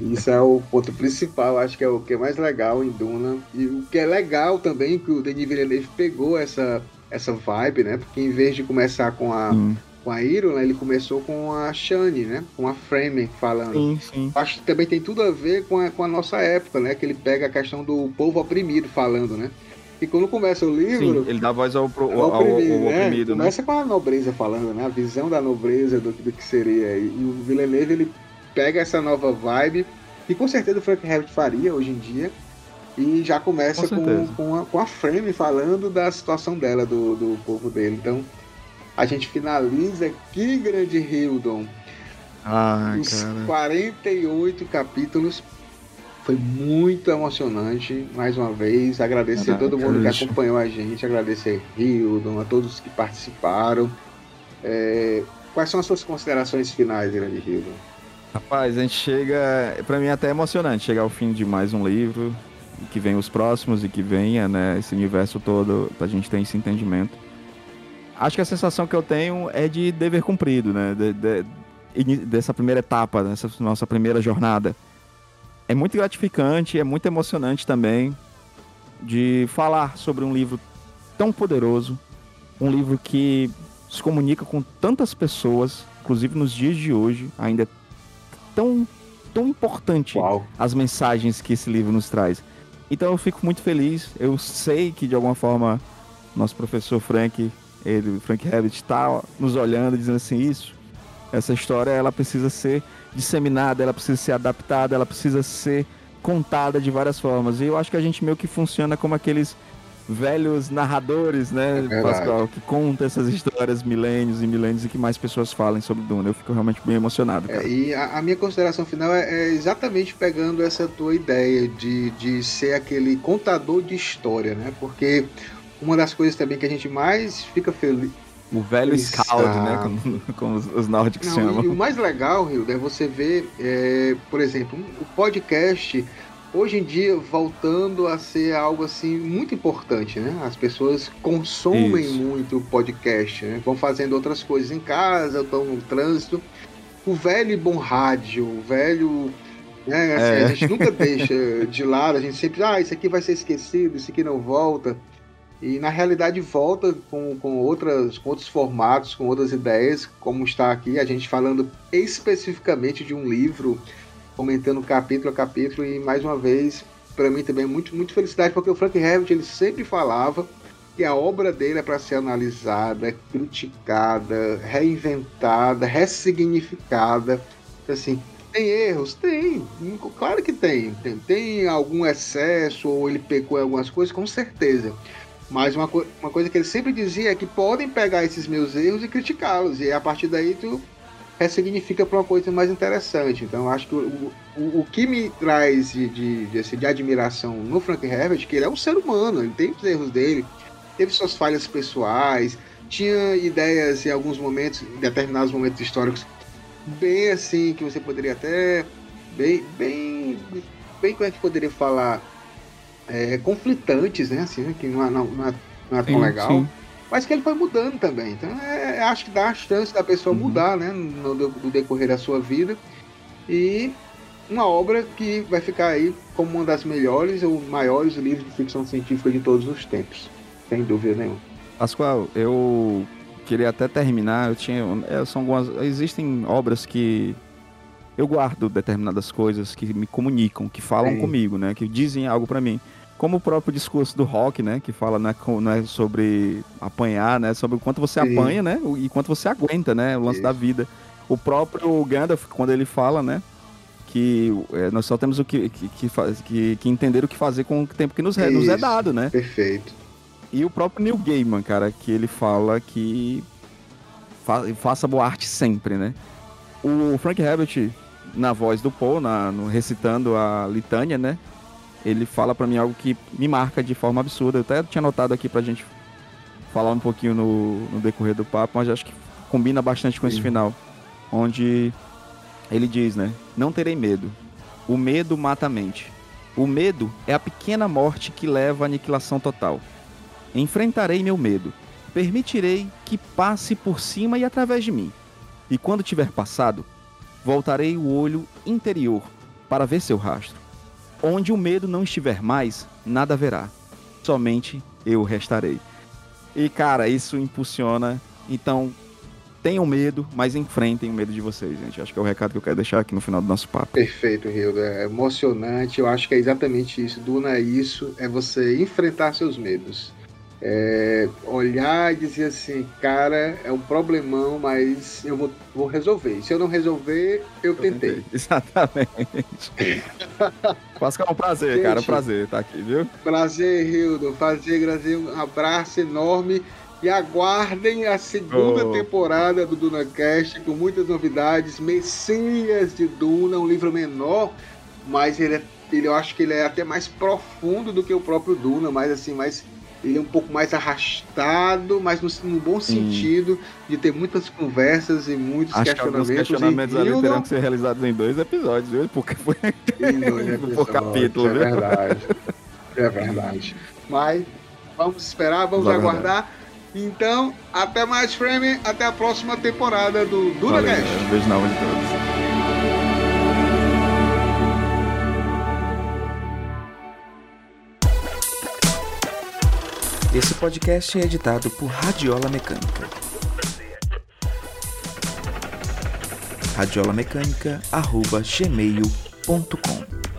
Isso é o ponto principal, acho que é o que é mais legal em Duna. E o que é legal também, que o Denis Villeneuve pegou essa, essa vibe, né? Porque em vez de começar com a, Sim. com a Iron, né, ele começou com a Shani, né? Com a Fremen falando. Sim, sim. Acho que também tem tudo a ver com a, com a nossa época, né? Que ele pega a questão do povo oprimido falando, né? E quando começa o livro. Sim, ele dá voz ao, pro- ao ao- ao- ao oprimido, né? oprimido, né? Começa com a nobreza falando, né? A visão da nobreza do, do que seria. E o Villeneuve ele pega essa nova vibe, que com certeza o Frank Herbert faria hoje em dia. E já começa Com com, com, a, com a Frame falando da situação dela, do, do povo dele. Então, a gente finaliza aqui, grande Hildon, Ah, os cara. 48 capítulos. Foi muito emocionante, mais uma vez. Agradecer a todo mundo que acompanhou a gente, agradecer a Hildon, a todos que participaram. É, Quais são as suas considerações finais, grande Hildon? Rapaz, a gente chega. Pra mim é até emocionante chegar ao fim de mais um livro, que venha os próximos e que venha, né, esse universo todo, pra gente ter esse entendimento. Acho que a sensação que eu tenho é de dever cumprido, né? de- de- dessa primeira etapa, dessa nossa primeira jornada. é muito gratificante, é muito emocionante também de falar sobre um livro tão poderoso, um livro que se comunica com tantas pessoas, inclusive nos dias de hoje, ainda é tão, tão importante Uau. as mensagens que esse livro nos traz. Então eu fico muito feliz, eu sei que de alguma forma nosso professor Frank, ele, Frank Herbert, está nos olhando e dizendo assim, isso, essa história ela precisa ser disseminada, ela precisa ser adaptada, ela precisa ser contada de várias formas. E eu acho que a gente meio que funciona como aqueles velhos narradores, né, verdade. Pascoal, que conta essas histórias milênios e milênios e que mais pessoas falem sobre Duna. Eu fico realmente bem emocionado, cara. É, e a, a minha consideração final é, é exatamente pegando essa tua ideia de, de ser aquele contador de história, né? Porque uma das coisas também que a gente mais fica feliz. O velho. Scald, né, como, como os, os nórdicos Não, chamam. e o mais legal, Hilda, é você ver, é, por exemplo, o podcast hoje em dia voltando a ser algo assim muito importante, né? As pessoas consomem Isso. muito podcast, né? Vão fazendo outras coisas em casa, estão no trânsito. O velho e bom rádio, o velho. Né, assim, É. A gente nunca deixa de lado, a gente sempre, ah, isso aqui vai ser esquecido, isso aqui não volta. E na realidade volta com, com, outras, com outros formatos, com outras ideias, como está aqui, a gente falando especificamente de um livro, comentando capítulo a capítulo, e mais uma vez, para mim também, muito, muito felicidade, porque o Frank Herbert ele sempre falava que a obra dele é para ser analisada, criticada, reinventada, ressignificada. Assim, tem erros? Tem. Claro que tem. Tem, tem algum excesso ou ele pecou em algumas coisas? Com certeza. Mas uma, co uma coisa que ele sempre dizia é que podem pegar esses meus erros e criticá-los. E a partir daí tu ressignifica para uma coisa mais interessante. Então eu acho que o, o, o que me traz de, de, de, assim, de admiração no Frank Herbert, que ele é um ser humano, ele tem os erros dele, teve suas falhas pessoais, tinha ideias em alguns momentos, em determinados momentos históricos, bem assim, que você poderia até. Bem. Bem. Bem como é que poderia falar? É, conflitantes, né? Assim, que não é, não, não é, não é tão Sim, legal. sim. Mas que ele foi mudando também. Então, é, acho que dá a chance da pessoa Uhum. mudar, né? No, no decorrer da sua vida. E uma obra que vai ficar aí como uma das melhores ou maiores livros de ficção científica de todos os tempos. Sem dúvida nenhuma. Pascoal, eu queria até terminar. Eu tinha, é, são algumas, existem obras que eu guardo determinadas coisas que me comunicam, que falam Sim. comigo, né? Que dizem algo pra mim. Como o próprio discurso do Rock, né? Que fala não é, co- não é sobre apanhar, né? Sobre o quanto você Sim. apanha, né? E quanto você aguenta, né? O lance da vida. O próprio Gandalf, quando ele fala, né? Que é, nós só temos o que, que, que, que, que entender o que fazer com o tempo que nos é, nos é dado, né? Perfeito. E o próprio Neil Gaiman, cara, que ele fala que fa faça boa arte sempre, né? O Frank Herbert, na voz do Paul, na, no, recitando a litânia, né? Ele fala pra mim algo que me marca de forma absurda. Eu até tinha notado aqui pra gente falar um pouquinho no, no decorrer do papo, mas acho que combina bastante com esse Sim. final. Onde ele diz, né? Não terei medo. O medo mata a mente. O medo é a pequena morte que leva à aniquilação total. Enfrentarei meu medo. Permitirei que passe por cima e através de mim. E quando tiver passado, voltarei o olho interior para ver seu rastro. Onde o medo não estiver mais, nada haverá. Somente eu restarei. E cara, isso impulsiona. Então, tenham medo, mas enfrentem o medo de vocês, gente. Acho que é o recado que eu quero deixar aqui no final do nosso papo. Perfeito, Hilda. É emocionante. Eu acho que é exatamente isso. Duna é isso. É você enfrentar seus medos. É olhar e dizer assim, cara, é um problemão, mas eu vou, vou resolver. Se eu não resolver, eu, tentei. Exatamente. Pascal, é um prazer, Gente. cara. Um prazer estar aqui, viu? Prazer, Hildo. Prazer, prazer. Um abraço enorme. E aguardem a segunda Oh. temporada do DunaCast com muitas novidades. Messias de Duna, um livro menor, mas ele, é, ele eu acho que ele é até mais profundo do que o próprio Duna, mas assim, mais ele é um pouco mais arrastado, mas no, no bom sentido de ter muitas conversas e muitos Acho que questionamentos. questionamentos e ali Hildo- terão que ser realizados em dois episódios, viu? Porque foi dois por episódios, capítulo, É viu? verdade. É verdade. Mas vamos esperar, vamos, aguardar. Então, até mais, Frame. Até a próxima temporada do Valeu, DunaCast. um beijo na alma de todos. Esse podcast é editado por Radiola Mecânica. radiolamecânica.gmail.com